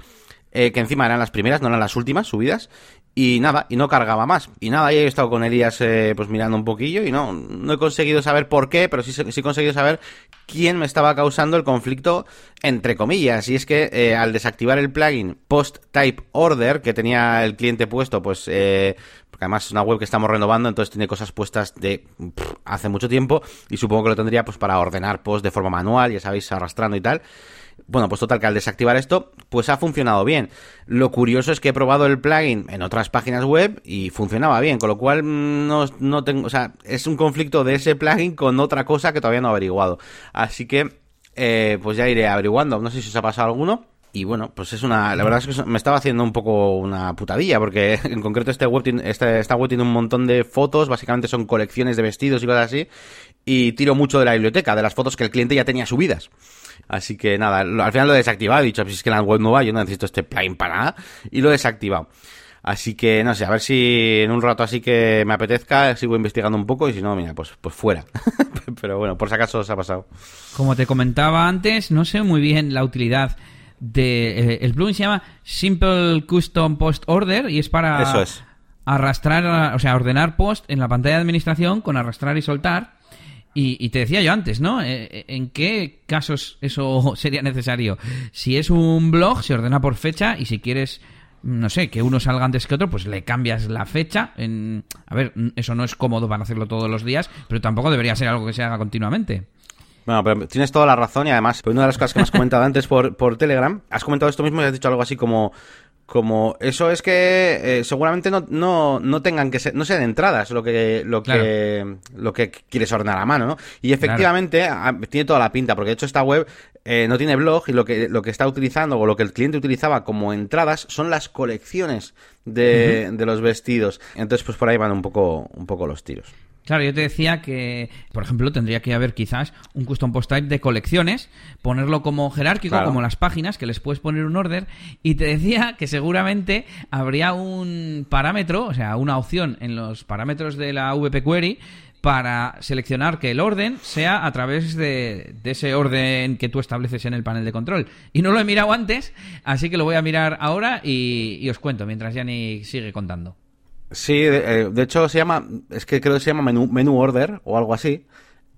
Eh, que encima eran las primeras, no eran las últimas subidas, y nada, y no cargaba más. Y nada, y he estado con Elías eh, pues mirando un poquillo y no, no he conseguido saber por qué, pero sí, sí he conseguido saber quién me estaba causando el conflicto, entre comillas. Y es que eh, al desactivar el plugin Post Type Order que tenía el cliente puesto, pues... Eh, porque además es una web que estamos renovando, entonces tiene cosas puestas de hace mucho tiempo y supongo que lo tendría pues para ordenar post de forma manual, ya sabéis, arrastrando y tal. Bueno, pues total, que al desactivar esto, pues ha funcionado bien. Lo curioso es que he probado el plugin en otras páginas web y funcionaba bien, con lo cual mm, no, no tengo, o sea, es un conflicto de ese plugin con otra cosa que todavía no he averiguado. Así que, eh, pues ya iré averiguando. No sé si os ha pasado alguno. Y bueno, pues es una. La verdad es que me estaba haciendo un poco una putadilla, porque en concreto este web este, esta web tiene un montón de fotos, básicamente son colecciones de vestidos y cosas así, y tiro mucho de la biblioteca, de las fotos que el cliente ya tenía subidas. Así que nada, al final lo he desactivado, he dicho, si es que la web no va, yo no necesito este plugin para nada, y lo he desactivado. Así que no sé, a ver si en un rato así que me apetezca sigo investigando un poco y si no, mira, pues, pues fuera. Pero bueno, por si acaso os ha pasado. Como te comentaba antes, no sé muy bien la utilidad de... Eh, el plugin se llama Simple Custom Post Order y es para Eso es. arrastrar, o sea, ordenar post en la pantalla de administración con arrastrar y soltar. Y, te decía yo antes, ¿no? Eh, ¿En qué casos eso sería necesario? Si es un blog, se ordena por fecha y si quieres, no sé, que uno salga antes que otro, pues le cambias la fecha. En... A ver, eso no es cómodo para hacerlo todos los días, pero tampoco debería ser algo que se haga continuamente. Bueno, pero tienes toda la razón y además, una de las cosas que me has comentado antes por, por Telegram, has comentado esto mismo y has dicho algo así como como eso es que eh, seguramente no, no, no, tengan que ser, no sean entradas lo que lo que lo que quieres ordenar a mano, ¿no? Y efectivamente tiene toda la pinta, porque de hecho esta web eh, no tiene blog y lo que lo que está utilizando o lo que el cliente utilizaba como entradas son las colecciones de, de los vestidos. Entonces pues por ahí van un poco un poco los tiros. Claro, yo te decía que, por ejemplo, tendría que haber quizás un custom post type de colecciones, ponerlo como jerárquico, como las páginas, que les puedes poner un order, y te decía que seguramente habría un parámetro, o sea, una opción en los parámetros de la VP Query para seleccionar que el orden sea a través de, ese orden que tú estableces en el panel de control. Y no lo he mirado antes, así que lo voy a mirar ahora y, y os cuento mientras Yanni sigue contando. Sí, de, eh, hecho se llama, es que creo que se llama menú, order o algo así,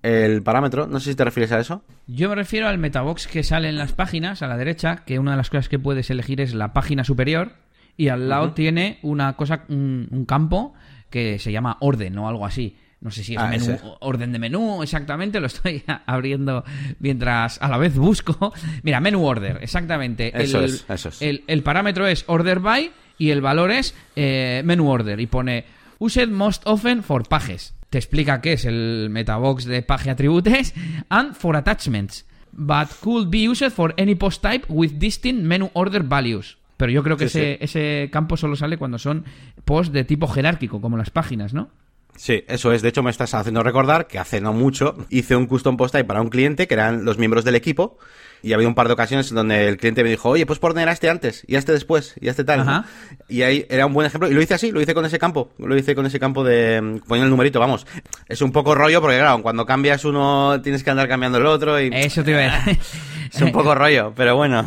el parámetro. No sé si te refieres a eso. Yo me refiero al metabox que sale en las páginas a la derecha, que una de las cosas que puedes elegir es la página superior y al lado tiene una cosa, un, campo que se llama orden o algo así. No sé si es ah, orden de menú exactamente, lo estoy abriendo mientras a la vez busco. Mira, menú order, exactamente. Eso es, eso es. El, el parámetro es order by y el valor es eh, menu order y pone used most often for pages. Te explica qué es el metabox de page attributes and for attachments, but could be used for any post type with distinct menu order values. Pero yo creo que ese, ese campo solo sale cuando son posts de tipo jerárquico, como las páginas, ¿no? Sí, eso es. De hecho, me estás haciendo recordar que hace no mucho hice un custom post type para un cliente que eran los miembros del equipo y había un par de ocasiones donde el cliente me dijo, oye, pues poner a este antes, y a este después, y a este tal. Y ahí era un buen ejemplo. Y lo hice así, lo hice con ese campo. Lo hice con ese campo de poniendo el numerito, vamos. Es un poco rollo porque, claro, cuando cambias uno tienes que andar cambiando el otro. y Eso te iba a decir. Es un poco rollo, pero bueno.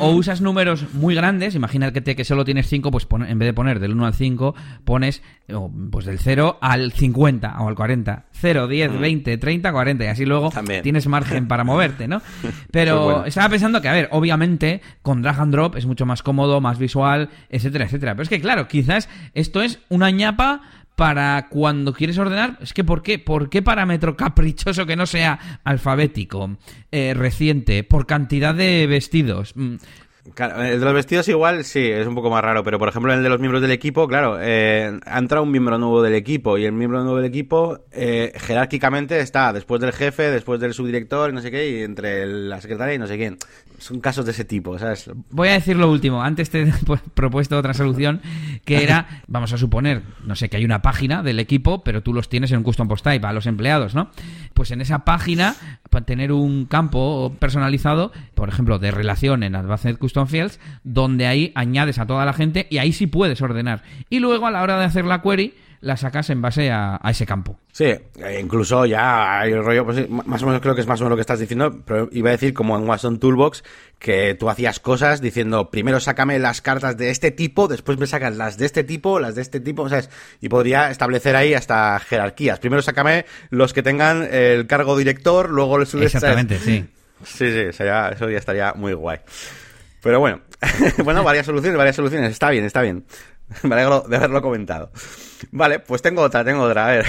O usas números muy grandes, imagínate que solo tienes 5, pues en vez de poner del 1 al 5, pones pues del 0 al 50 o al 40. 0, 10, 20, 30, 40 y así luego tienes margen para moverte, ¿no? Pero estaba pensando que, a ver, obviamente con drag and drop es mucho más cómodo, más visual, etcétera, etcétera. Pero es que, claro, quizás esto es una ñapa para cuando quieres ordenar, es que ¿por qué? ¿Por qué parámetro caprichoso que no sea alfabético, eh, reciente, por cantidad de vestidos? Mm, el de los vestidos igual sí, es un poco más raro, pero por ejemplo el de los miembros del equipo, claro, eh, ha entrado un miembro nuevo del equipo y el miembro nuevo del equipo eh, jerárquicamente está después del jefe, después del subdirector y no sé qué, y entre la secretaria y no sé quién. Son casos de ese tipo, ¿sabes? Voy a decir lo último. Antes te he propuesto otra solución que era, vamos a suponer, no sé, que hay una página del equipo, pero tú los tienes en un custom post type a los empleados, ¿no? Pues en esa página, para tener un campo personalizado, por ejemplo, de relación en Advanced Custom Fields, donde ahí añades a toda la gente y ahí sí puedes ordenar. Y luego a la hora de hacer la query, la sacas en base a, ese campo. Sí, e incluso ya hay el rollo, pues más o menos creo que es más o menos lo que estás diciendo, pero iba a decir como en Watson Toolbox, que tú hacías cosas diciendo, primero sácame las cartas de este tipo, después me sacas las de este tipo, las de este tipo, ¿sabes? Y podría establecer ahí hasta jerarquías. Primero sácame los que tengan el cargo director, luego les Exactamente, sí. Sí, sí, eso ya estaría muy guay. Pero bueno, bueno, varias soluciones, varias soluciones. Está bien, está bien. Me alegro de haberlo comentado. Vale, pues tengo otra, tengo otra. A ver.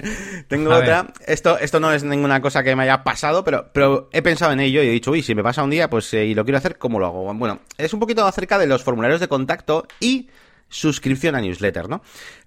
tengo otra. Esto, esto no es ninguna cosa que me haya pasado, pero, pero he pensado en ello y he dicho, uy, si me pasa un día, pues eh, y lo quiero hacer, ¿cómo lo hago? Bueno, es un poquito acerca de los formularios de contacto y suscripción a newsletter, ¿no?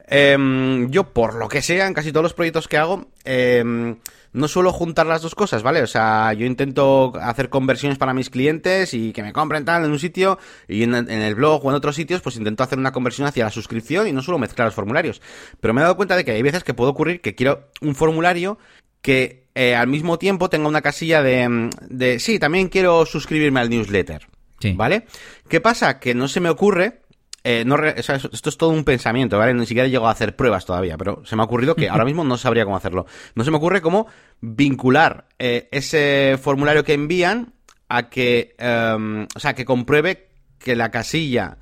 Em, yo, por lo que sea, en casi todos los proyectos que hago, eh, no suelo juntar las dos cosas, ¿vale? O sea, yo intento hacer conversiones para mis clientes y que me compren tal en un sitio y en, el blog o en otros sitios, pues intento hacer una conversión hacia la suscripción y no suelo mezclar los formularios. Pero me he dado cuenta de que hay veces que puede ocurrir que quiero un formulario que eh, al mismo tiempo tenga una casilla de, de sí, también quiero suscribirme al newsletter. Sí. ¿Vale? ¿Qué pasa? Que no se me ocurre eh, no esto es todo un pensamiento, ¿vale? Ni siquiera llego a hacer pruebas todavía, pero se me ha ocurrido que ahora mismo no sabría cómo hacerlo. No se me ocurre cómo vincular eh, ese formulario que envían a que, em, o sea, que compruebe que la casilla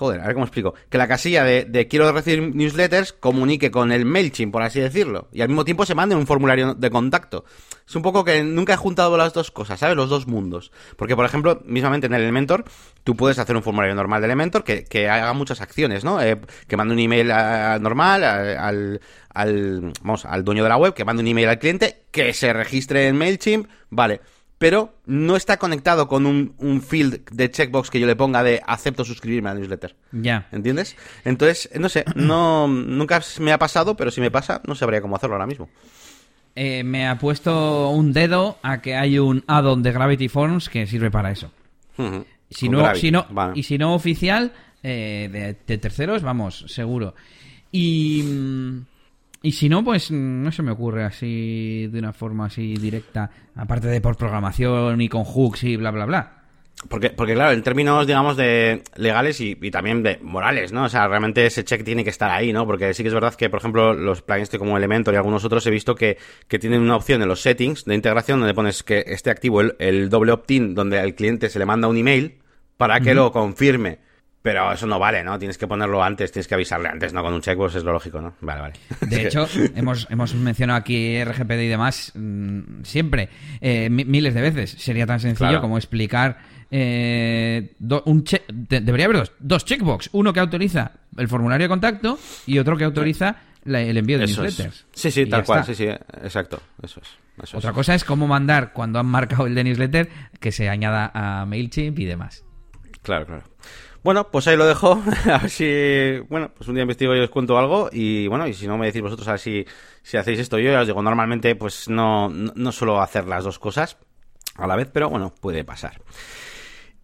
Joder, a ver cómo explico. Que la casilla de, quiero recibir newsletters comunique con el MailChimp, por así decirlo. Y al mismo tiempo se mande un formulario de contacto. Es un poco que nunca he juntado las dos cosas, ¿sabes? Los dos mundos. Porque, por ejemplo, mismamente en el Elementor, tú puedes hacer un formulario normal de Elementor que, que haga muchas acciones, ¿no? Eh, que mande un email normal al, al, vamos, al dueño de la web, que mande un email al cliente, que se registre en MailChimp, vale pero no está conectado con un, field de checkbox que yo le ponga de acepto suscribirme a la newsletter. Ya. ¿Entiendes? Entonces, no sé, no, nunca me ha pasado, pero si me pasa, no sabría cómo hacerlo ahora mismo. Eh, me ha puesto un dedo a que hay un add-on de Gravity Forms que sirve para eso. si, no, si no, Y si no oficial, eh, de, terceros, vamos, seguro. Y... Mm, y si no, pues no se me ocurre así de una forma así directa, aparte de por programación y con hooks y bla, bla, bla. Porque, porque claro, en términos, digamos, de legales y, también de morales, ¿no? O sea, realmente ese check tiene que estar ahí, ¿no? Porque sí que es verdad que, por ejemplo, los plugins como Elementor y algunos otros he visto que, que tienen una opción en los settings de integración donde pones que esté activo el, doble opt-in, donde al cliente se le manda un email para que lo confirme. Pero eso no vale, ¿no? Tienes que ponerlo antes, tienes que avisarle antes, ¿no? Con un checkbox es lo lógico, ¿no? Vale, vale. De hecho, hemos, hemos mencionado aquí RGPD y demás mm, siempre, eh, miles de veces. Sería tan sencillo como explicar eh, un debería haber dos, dos checkbox. Uno que autoriza el formulario de contacto y otro que autoriza el envío de newsletters. Sí, sí, tal cual, sí, sí, exacto. Eso es. Otra cosa es cómo mandar cuando han marcado el de newsletter que se añada a MailChimp y demás. Claro, claro. Bueno, pues ahí lo dejo. a ver si, bueno, pues un día investigo y os cuento algo. Y bueno, y si no me decís vosotros a ver si, hacéis esto yo, ya os digo, normalmente pues no, no suelo hacer las dos cosas a la vez, pero bueno, puede pasar.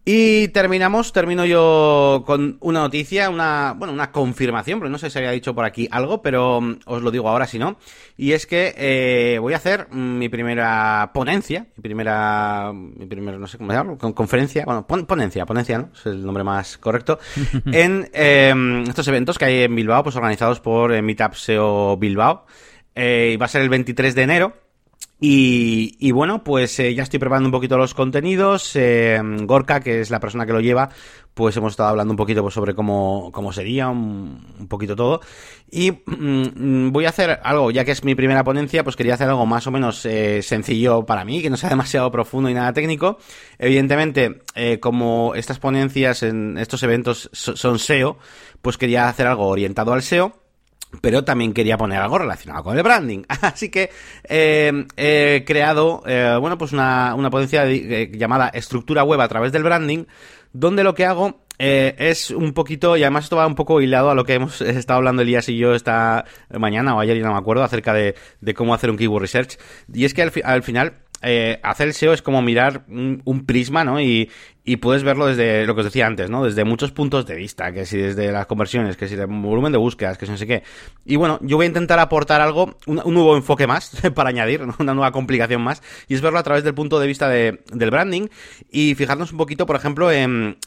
Y terminamos, termino yo con una noticia, una, bueno, una confirmación, porque no sé si había dicho por aquí algo, pero mm, os lo digo ahora si no. Y es que eh, voy a hacer mi primera ponencia, mi primera, mi primera, no sé cómo llamarlo, conferencia, bueno, ponencia, ponencia, ¿no? Es el nombre más correcto, en em, estos eventos que hay en Bilbao, pues organizados por eh, Meetup SEO Bilbao. Eh, y va a ser el 23 de enero. Y, bueno, pues eh, ya estoy preparando un poquito los contenidos. Eh, Gorka, que es la persona que lo lleva, pues hemos estado hablando un poquito pues, sobre cómo, sería, un, poquito todo. Y mm, voy a hacer algo, ya que es mi primera ponencia, pues quería hacer algo más o menos eh, sencillo para mí, que no sea demasiado profundo y nada técnico. Evidentemente, como estas ponencias en estos eventos son SEO, pues quería hacer algo orientado al SEO pero también quería poner algo relacionado con el branding. Así que eh, he creado, eh, bueno, pues una, una potencia eh, llamada estructura web a través del branding, donde lo que hago es un poquito, y además esto va un poco hilado a lo que hemos estado hablando Elías y yo esta mañana o ayer, ya no me acuerdo, acerca de, cómo hacer un keyword research. Y es que al final eh, hacer el SEO es como mirar un, prisma, ¿no? Y, puedes verlo desde lo que os decía antes, ¿no? Desde muchos puntos de vista, que si desde las conversiones, que si el volumen de búsquedas, que si no sé qué. Y bueno, yo voy a intentar aportar algo, un, nuevo enfoque más, para añadir, una nueva complicación más, y es verlo a través del punto de vista del branding y fijarnos un poquito, por ejemplo, en,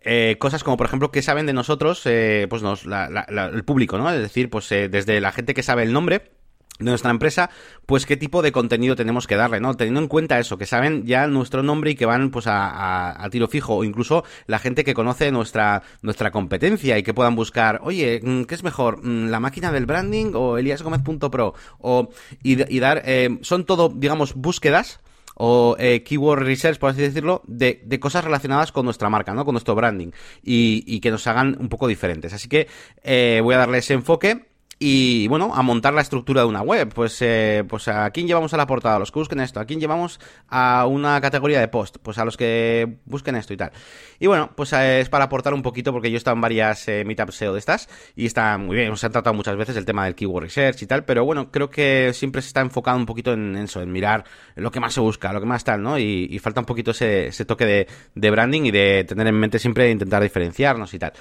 eh, cosas como, por ejemplo, qué saben de nosotros, eh, pues nos, el público, ¿no? Es decir, pues eh, desde la gente que sabe el nombre de nuestra empresa, pues qué tipo de contenido tenemos que darle, ¿no? Teniendo en cuenta eso, que saben ya nuestro nombre y que van pues a, a, tiro fijo, o incluso la gente que conoce nuestra, nuestra competencia y que puedan buscar, oye, mm, ¿qué es mejor? Mm, ¿La máquina del branding o eliasgomez.pro? O, y, y dar, eh, son todo, digamos, búsquedas o eh, keyword research, por así decirlo, de, de, cosas relacionadas con nuestra marca, ¿no? Con nuestro branding y, y que nos hagan un poco diferentes. Así que eh, voy a darle ese enfoque y bueno, a montar la estructura de una web. Pues, eh, pues a quién llevamos a la portada, a los que busquen esto, a quién llevamos a una categoría de post, pues a los que busquen esto y tal. Y bueno, pues eh, es para aportar un poquito porque yo he estado en varias eh, meetups SEO de estas y está muy bien, se han tratado muchas veces el tema del keyword research y tal, pero bueno, creo que siempre se está enfocado un poquito en eso, en mirar lo que más se busca, lo que más tal, ¿no? Y, falta un poquito ese, ese toque de, de branding y de tener en mente siempre intentar diferenciarnos y tal.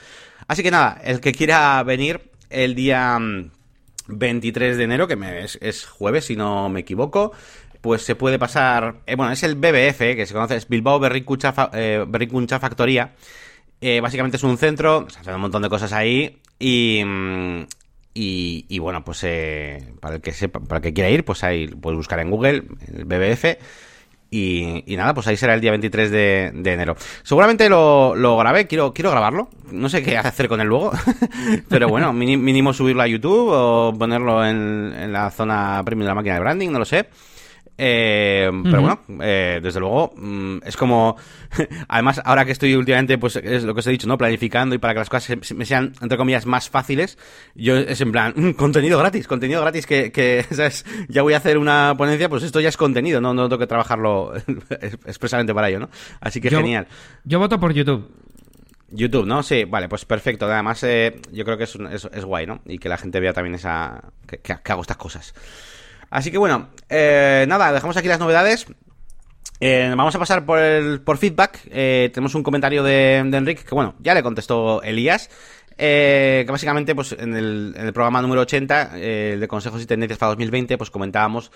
Así que nada, el que quiera venir el día 23 mm, de enero, que es, jueves si no me equivoco, pues se puede pasar, eh, bueno, es el BBF, que se conoce, es Bilbao Berrikuncha, eh, Factoría. Eh, básicamente es un centro, se hacen un montón de cosas ahí y, mm, y, bueno, pues eh, para el que sepa, para el que quiera ir, pues ahí puedes buscar en Google el BBF y, nada, pues ahí será el día 23 de, enero. Seguramente lo, lo grabé, quiero, quiero grabarlo. No sé qué hacer con él luego. Pero bueno, mínimo subirlo a YouTube o ponerlo en, en la zona premium de la máquina de branding, no lo sé. Eh, Pero bueno, eh, desde luego, mm, es como. Además, ahora que estoy últimamente, pues es lo que os he dicho, ¿no? Planificando y para que las cosas me sean, entre comillas, más fáciles, yo es en plan, contenido gratis, contenido gratis que, que ¿sabes? ya voy a hacer una ponencia, pues esto ya es contenido, no, no tengo que trabajarlo expresamente para ello, ¿no? Así que genial. Yo voto por YouTube. YouTube, ¿no? Sí, vale, pues perfecto. Además, eh, yo creo que es, es, guay, ¿no? Y que la gente vea también esa. que, que hago estas cosas. Así que bueno, eh, nada, dejamos aquí las novedades. Eh, vamos a pasar por el por feedback. Eh, tenemos un comentario de, Enrique que, bueno, ya le contestó Elías. que básicamente, pues en el, en el programa número 80 de consejos y tendencias para 2020, pues comentábamos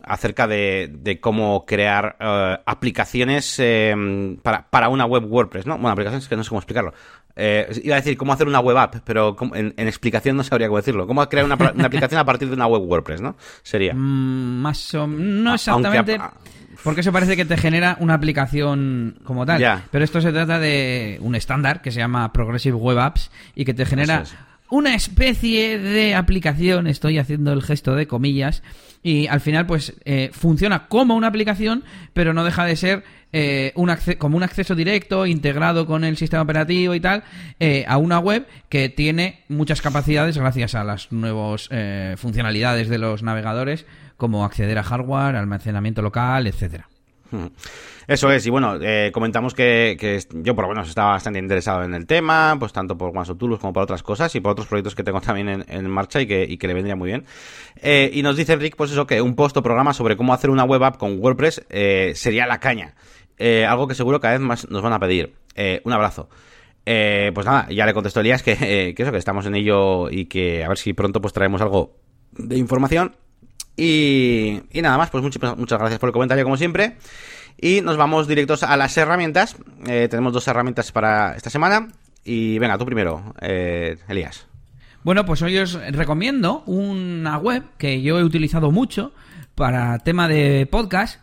acerca de, de, cómo crear aplicaciones para, para una web WordPress, ¿no? Bueno, aplicaciones que no sé cómo explicarlo. Eh, iba a decir cómo hacer una web app, pero en, explicación no sabría cómo decirlo. Cómo crear una, aplicación a partir de una web WordPress, ¿no? Sería. Mm, más o No exactamente. porque eso parece que te genera una aplicación como tal. Pero esto se trata de un estándar que se llama Progressive Web Apps y que te genera una especie de aplicación. Estoy haciendo el gesto de comillas. Y al final, pues, eh, funciona como una aplicación, pero no deja de ser eh, como un acceso directo integrado con el sistema operativo y tal eh, a una web que tiene muchas capacidades gracias a las nuevas eh, funcionalidades de los navegadores como acceder a hardware, almacenamiento local, etcétera. Eso es, y bueno, comentamos que, yo por lo menos estaba bastante interesado en el tema, pues tanto por Tools como por otras cosas y por otros proyectos que tengo también en, marcha y que, le vendría muy bien. y nos dice Rick, pues eso, que un post o programa sobre cómo hacer una web app con WordPress sería la caña. Eh, algo que seguro cada vez más nos van a pedir. Eh, un abrazo. Eh, pues nada, ya le contestó Elías que, que, eso, que estamos en ello y que a ver si pronto pues traemos algo de información. Y, nada más, pues muchas, muchas gracias por el comentario como siempre. Y nos vamos directos a las herramientas. tenemos dos herramientas para esta semana. Y venga, tú primero, Elías. Bueno, pues hoy os recomiendo una web que yo he utilizado mucho para tema de podcast,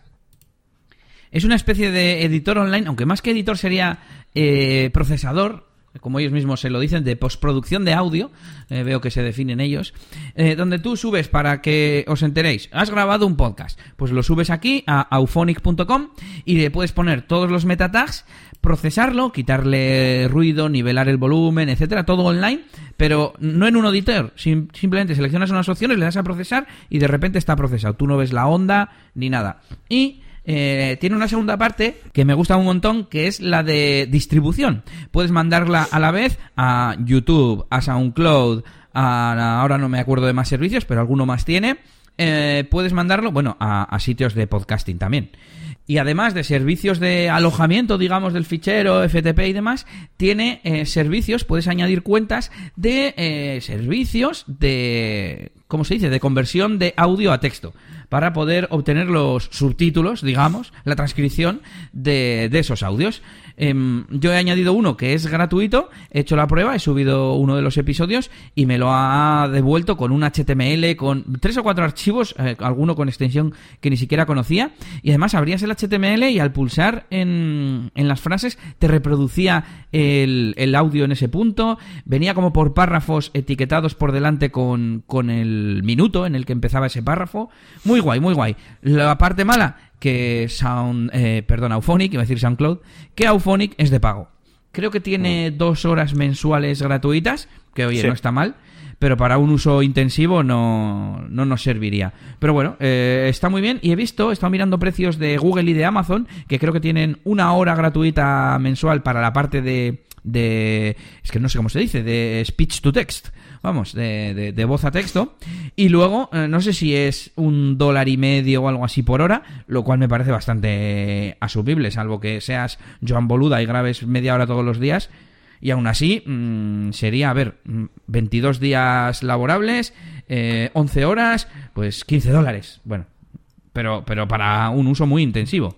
es una especie de editor online, aunque más que editor sería eh, procesador, como ellos mismos se lo dicen, de postproducción de audio, eh, veo que se definen ellos, eh, donde tú subes para que os enteréis, has grabado un podcast, pues lo subes aquí a auphonic.com y le puedes poner todos los metatags, procesarlo, quitarle ruido, nivelar el volumen, etcétera, todo online, pero no en un editor, simplemente seleccionas unas opciones, le das a procesar y de repente está procesado, tú no ves la onda ni nada. Y eh, tiene una segunda parte que me gusta un montón, que es la de distribución. Puedes mandarla a la vez a YouTube, a SoundCloud, a, ahora no me acuerdo de más servicios, pero alguno más tiene. Eh, puedes mandarlo, bueno, a, sitios de podcasting también. Y además de servicios de alojamiento, digamos, del fichero, FTP y demás, tiene eh, servicios, puedes añadir cuentas de servicios de ¿cómo se dice?, de conversión de audio a texto para poder obtener los subtítulos, digamos, la transcripción de, de esos audios. Em, yo he añadido uno que es gratuito, he hecho la prueba, he subido uno de los episodios y me lo ha devuelto con un HTML, con tres o cuatro archivos, eh, alguno con extensión que ni siquiera conocía. Y además abrías el HTML y al pulsar en, en las frases te reproducía el, el, audio en ese punto. Venía como por párrafos etiquetados por delante con, con el minuto en el que empezaba ese párrafo. Muy guay, muy guay. La parte mala, que Sound, eh, perdón, Auphonic, iba a decir SoundCloud, que Auphonic es de pago. Creo que tiene mm. dos horas mensuales gratuitas, que oye, no está mal, pero para un uso intensivo no, no nos serviría. Pero bueno, eh, está muy bien y he visto, he estado mirando precios de Google y de Amazon, que creo que tienen una hora gratuita mensual para la parte de, de es que no sé cómo se dice, de speech to text vamos, de, de, voz a texto. Y luego, eh, no sé si es un dólar y medio o algo así por hora, lo cual me parece bastante asumible, salvo que seas Joan Boluda y grabes media hora todos los días. Y aún así, mm, sería, a ver, 22 mm, días laborables, 11 eh, horas, pues 15 dólares. Bueno, pero, pero para un uso muy intensivo.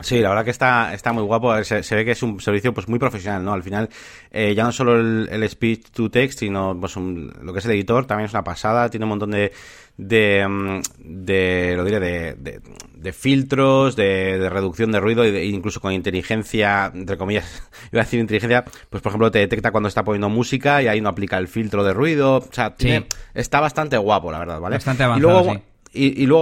Sí, la verdad que está, está muy guapo. Se, ve que es un servicio pues muy profesional, ¿no? Al final, eh, ya no solo el, speech to text, sino pues lo que es el editor, también es una pasada. Tiene un montón de, de, mm, de lo diré, de, de, filtros, de, reducción de ruido, e incluso con inteligencia, entre comillas, iba a decir inteligencia, pues por ejemplo te detecta cuando está poniendo música y ahí no aplica el filtro de ruido. O sea, tiene, está bastante guapo, la verdad, ¿vale? Bastante avanzado, y, luego,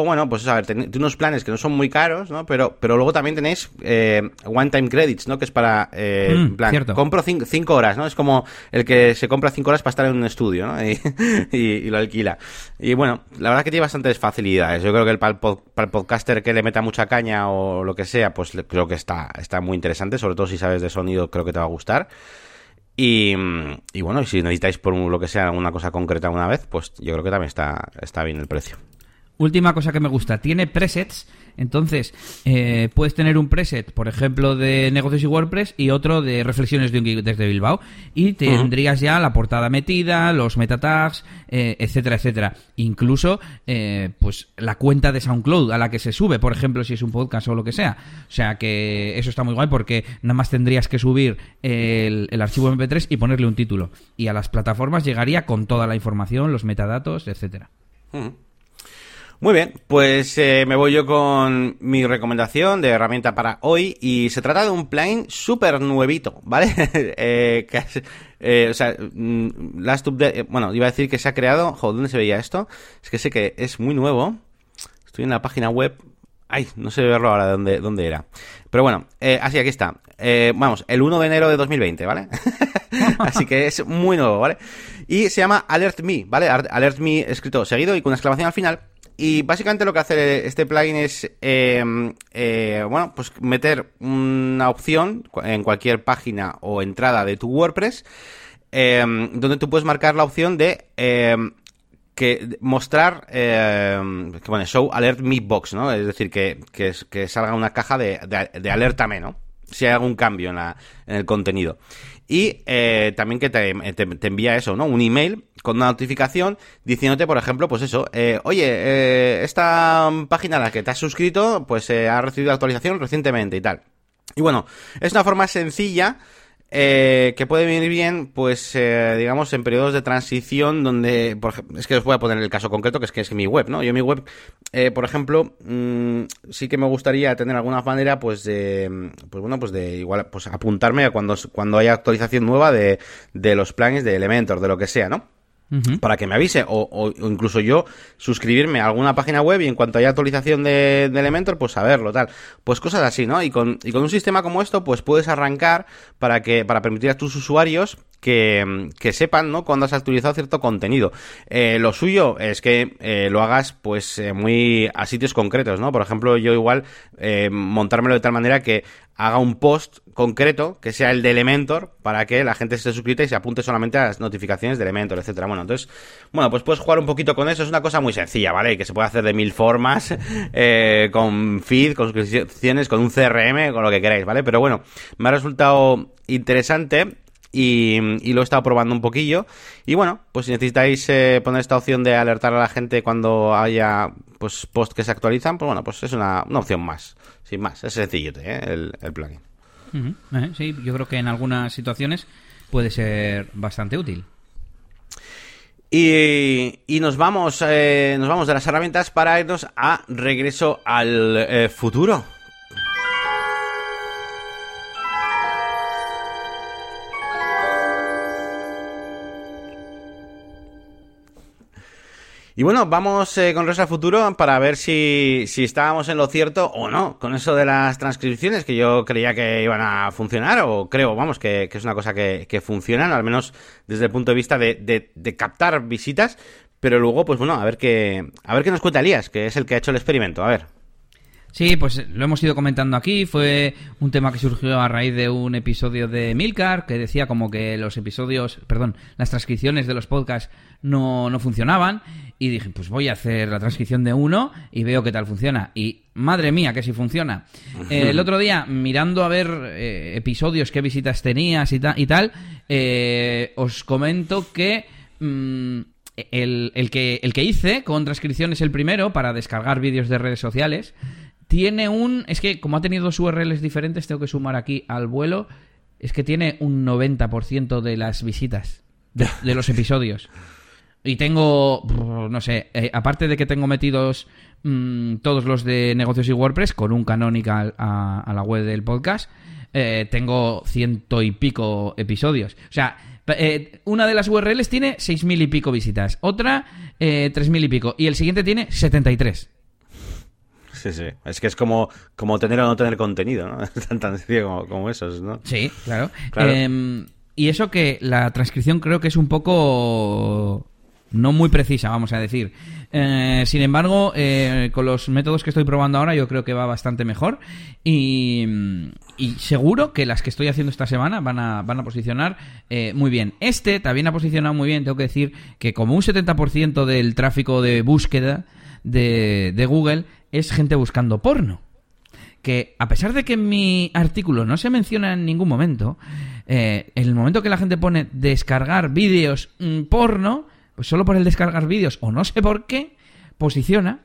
bueno, pues a ver, tenéis unos planes que no son muy caros, ¿no? Pero, pero luego también tenéis eh, one-time credits, ¿no? Que es para, eh, mm, plan, compro cinco, horas, ¿no? Es como el que se compra cinco horas para estar en un estudio, ¿no? Y, lo alquila. Y bueno, la verdad que tiene bastantes facilidades. Yo creo que el, para, el, podcaster que le meta mucha caña o lo que sea, pues creo que está, está muy interesante, sobre todo si sabes de sonido, creo que te va a gustar. Y, y bueno, si necesitáis por lo que sea alguna cosa concreta una vez, pues yo creo que también está, está bien el precio. Última cosa que me gusta, tiene presets, entonces eh, puedes tener un preset, por ejemplo, de negocios y WordPress y otro de reflexiones de un desde Bilbao y tendrías ya la portada metida, los meta tags, eh, etcétera, etcétera. Incluso, eh, pues la cuenta de SoundCloud a la que se sube, por ejemplo, si es un podcast o lo que sea. O sea que eso está muy guay porque nada más tendrías que subir el, archivo MP3 y ponerle un título y a las plataformas llegaría con toda la información, los metadatos, etcétera. Muy bien, pues eh, me voy yo con mi recomendación de herramienta para hoy y se trata de un plugin súper nuevito, ¿vale? eh, eh, o sea, mm, Last Update, bueno, iba a decir que se ha creado, joder, ¿dónde se veía esto? Es que sé que es muy nuevo, estoy en la página web, ay, no sé verlo ahora de dónde, dónde era, pero bueno, así, aquí está, vamos, el 1 de enero de 2020, ¿vale? así que es muy nuevo, ¿vale? Y se llama Alert Me, ¿vale? Alert Me escrito seguido y con una exclamación al final y básicamente lo que hace este plugin es, em, eh, bueno, pues meter una opción en cualquier página o entrada de tu WordPress, em, donde tú puedes marcar la opción de em, que mostrar, Show Alert Me Box, ¿no? Es decir, que, que, salga una caja de, de, de ¿no? Si hay algún cambio en, la, en el contenido. Y eh, también que te, envía eso, ¿no? Un email con una notificación diciéndote, por ejemplo, pues eso, eh, oye, eh, esta página a la que te has suscrito, pues ha recibido actualización recientemente y tal. Y bueno, es una forma sencilla eh, que puede venir bien, pues, eh, digamos, en periodos de transición donde, por es que os voy a poner el caso concreto, que es que es mi web, ¿no? Yo mi web, eh, por ejemplo, mm, sí que me gustaría tener alguna manera, pues, de, pues bueno, pues de igual, pues apuntarme a cuando, cuando haya actualización nueva de, de los planes de Elementor, de lo que sea, ¿no? Para que me avise o, incluso yo suscribirme a alguna página web y en cuanto haya actualización de, Elementor pues saberlo tal pues cosas así no y con, y con un sistema como esto pues puedes arrancar para que para permitir a tus usuarios que, que, sepan, ¿no? Cuando has actualizado cierto contenido. Eh, lo suyo es que eh, lo hagas, pues, eh, muy a sitios concretos, ¿no? Por ejemplo, yo igual montármelo de tal manera que haga un post concreto que sea el de Elementor para que la gente se suscrita y se apunte solamente a las notificaciones de Elementor, etcétera. Bueno, entonces, bueno, pues puedes jugar un poquito con eso. Es una cosa muy sencilla, ¿vale? Que se puede hacer de mil formas, con feed, con suscripciones, con un CRM, con lo que queráis, ¿vale? Pero bueno, me ha resultado interesante Y, lo he estado probando un poquillo. Y bueno, pues si necesitáis eh, poner esta opción de alertar a la gente cuando haya pues posts que se actualizan, pues bueno, pues es una, opción más. Sin más, es sencillo ¿eh? el, el, plugin. Eh, sí, yo creo que en algunas situaciones puede ser bastante útil. Y, y, nos vamos eh, nos vamos de las herramientas para irnos a regreso al futuro. Y bueno, vamos eh, con Rosa futuro para ver si, si estábamos en lo cierto o no con eso de las transcripciones que yo creía que iban a funcionar o creo, vamos, que, es una cosa que, que funcionan, al menos desde el punto de vista de, de, de, captar visitas. Pero luego, pues bueno, a ver qué, a ver qué nos cuenta Elías, que es el que ha hecho el experimento. A ver. Sí, pues lo hemos ido comentando aquí. Fue un tema que surgió a raíz de un episodio de Milcar que decía como que los episodios, perdón, las transcripciones de los podcasts no, no funcionaban. Y dije, pues voy a hacer la transcripción de uno y veo qué tal funciona. Y madre mía, que si funciona. el otro día, mirando a ver eh, episodios, qué visitas tenías y, y tal, eh, os comento que. Mm, el, el, que, el que hice con transcripción es el primero para descargar vídeos de redes sociales tiene un... Es que como ha tenido dos URLs diferentes, tengo que sumar aquí al vuelo. Es que tiene un 90% de las visitas de, los episodios. Y tengo, no sé, eh, aparte de que tengo metidos mm, todos los de negocios y WordPress con un canonical a, la web del podcast, eh, tengo ciento y pico episodios. O sea, eh, una de las URLs tiene seis mil y pico visitas, otra tres mil y pico, y el siguiente tiene 73. Sí, sí. Es que es como, como tener o no tener contenido, ¿no? Es tan, tan sencillo como, como esos, ¿no? Sí, claro. Em, y eso que la transcripción creo que es un poco no muy precisa, vamos a decir. Eh, sin embargo, eh, con los métodos que estoy probando ahora, yo creo que va bastante mejor. Y, y seguro que las que estoy haciendo esta semana van a, van a posicionar eh, muy bien. Este también ha posicionado muy bien, tengo que decir que como un 70% del tráfico de búsqueda de, de Google es gente buscando porno. Que a pesar de que en mi artículo no se menciona en ningún momento, eh, en el momento que la gente pone descargar vídeos mm, porno, pues solo por el descargar vídeos o no sé por qué, posiciona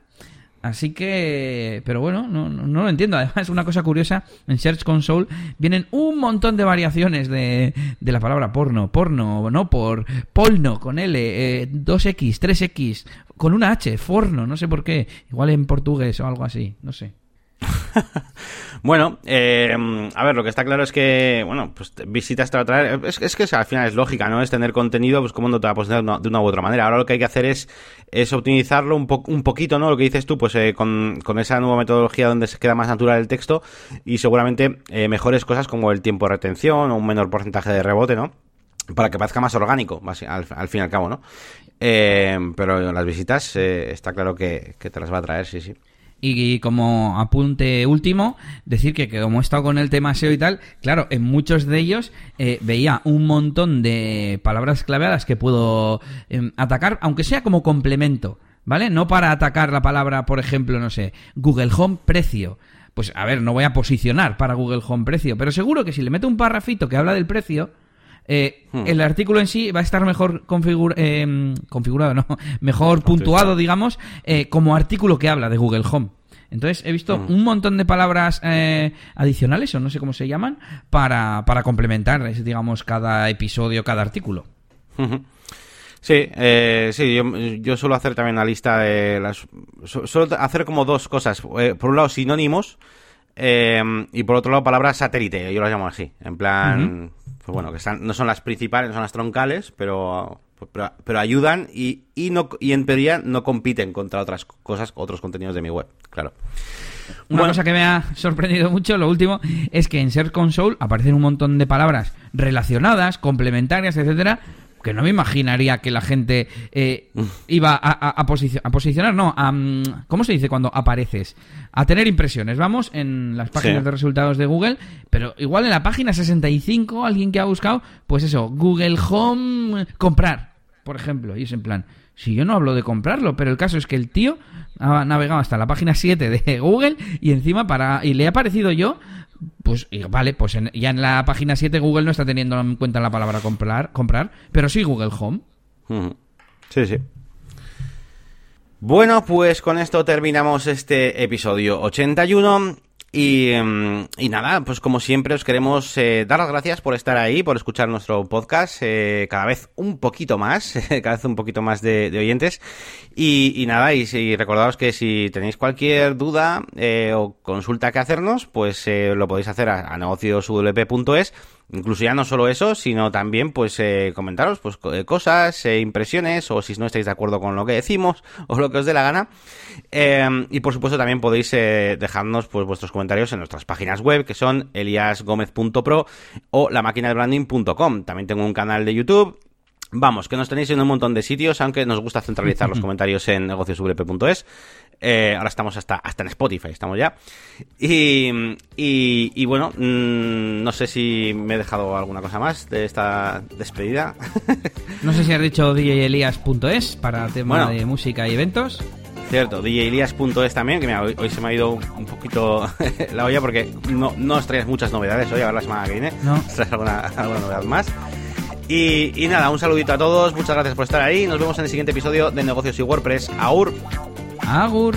Así que, pero bueno, no, no, lo entiendo. Además, una cosa curiosa, en Search Console vienen un montón de variaciones de, de la palabra porno, porno, no por, porno, con L, eh, 2X, 3X, con una H, forno, no sé por qué. Igual en portugués o algo así, no sé. bueno, eh, a ver, lo que está claro es que, bueno, pues visitas te va a traer. Es, que al final es lógica, ¿no? Es tener contenido, pues cómo no te va a posicionar de una, u otra manera. Ahora lo que hay que hacer es, es optimizarlo un, un poquito, ¿no? Lo que dices tú, pues eh, con, esa nueva metodología donde se queda más natural el texto y seguramente eh, mejores cosas como el tiempo de retención o un menor porcentaje de rebote, ¿no? Para que parezca más orgánico, al, al fin y al cabo, ¿no? pero las visitas está claro que, que te las va a traer, sí, sí. Y como apunte último, decir que, como he estado con el tema SEO y tal, claro, en muchos de ellos eh, veía un montón de palabras claveadas que puedo em, atacar, aunque sea como complemento, ¿vale? No para atacar la palabra, por ejemplo, no sé, Google Home precio. Pues a ver, no voy a posicionar para Google Home precio, pero seguro que si le meto un parrafito que habla del precio, eh, hmm. el artículo en sí va a estar mejor em, configurado, no, mejor puntuado, digamos, eh, como artículo que habla de Google Home. Entonces he visto hmm. un montón de palabras eh, adicionales, o no sé cómo se llaman, para, para complementar, digamos, cada episodio, cada artículo. Sí, sí, yo, yo, suelo hacer también una lista de las... Suelo hacer como dos cosas. por un lado, sinónimos. y por otro lado, palabras satélite, yo las llamo así. En plan, pues bueno, que no son las principales, no son las troncales, pero, pero, ayudan y, y, no, y en teoría no compiten contra otras cosas, otros contenidos de mi web, claro. Una cosa que me ha sorprendido mucho, lo último, es que en Search Console aparecen un montón de palabras relacionadas, complementarias, etcétera, que no me imaginaría que la gente eh, iba a, a, posicionar, no, a, mm, ¿cómo se dice cuando apareces? A tener impresiones, vamos, en las páginas de resultados de Google, pero igual en la página 65, alguien que ha buscado, pues eso, Google Home comprar, por ejemplo, y es en plan, si yo no hablo de comprarlo, pero el caso es que el tío ha navegado hasta la página 7 de Google y encima para y le ha parecido yo pues vale, pues ya en la página 7 Google no está teniendo en cuenta la palabra comprar, comprar pero sí Google Home. Sí, sí. Bueno, pues con esto terminamos este episodio 81. Y, em, y, nada, pues como siempre os queremos eh, dar las gracias por estar ahí, por escuchar nuestro podcast, eh, cada vez un poquito más, cada vez un poquito más de, oyentes. Y, y, nada, y, si recordaos que si tenéis cualquier duda eh, o consulta que hacernos, pues lo podéis hacer a, a negocioswp.es Incluso ya no solo eso, sino también pues eh, comentaros pues eh, cosas, eh, impresiones o si no estáis de acuerdo con lo que decimos o lo que os dé la gana. Em, y por supuesto también podéis dejarnos pues vuestros comentarios en nuestras páginas web que son eliasgomez.pro o lamaquinadebranding.com. También tengo un canal de YouTube Vamos, que nos tenéis en un montón de sitios, aunque nos gusta centralizar los comentarios en negocioswp.es. Eh, ahora estamos hasta, hasta en Spotify, estamos ya. Y, y, bueno, mm, no sé si me he dejado alguna cosa más de esta despedida. no sé si has dicho djelias.es para tema de música y eventos. Cierto, djelias.es también, que hoy, se me ha ido un poquito la olla porque no, no os traes muchas novedades hoy, a ver la semana que viene. No. traes alguna, alguna novedad más. Y, nada, un saludito a todos, muchas gracias por estar ahí. Nos vemos en el siguiente episodio de Negocios y WordPress. Aur. Agur.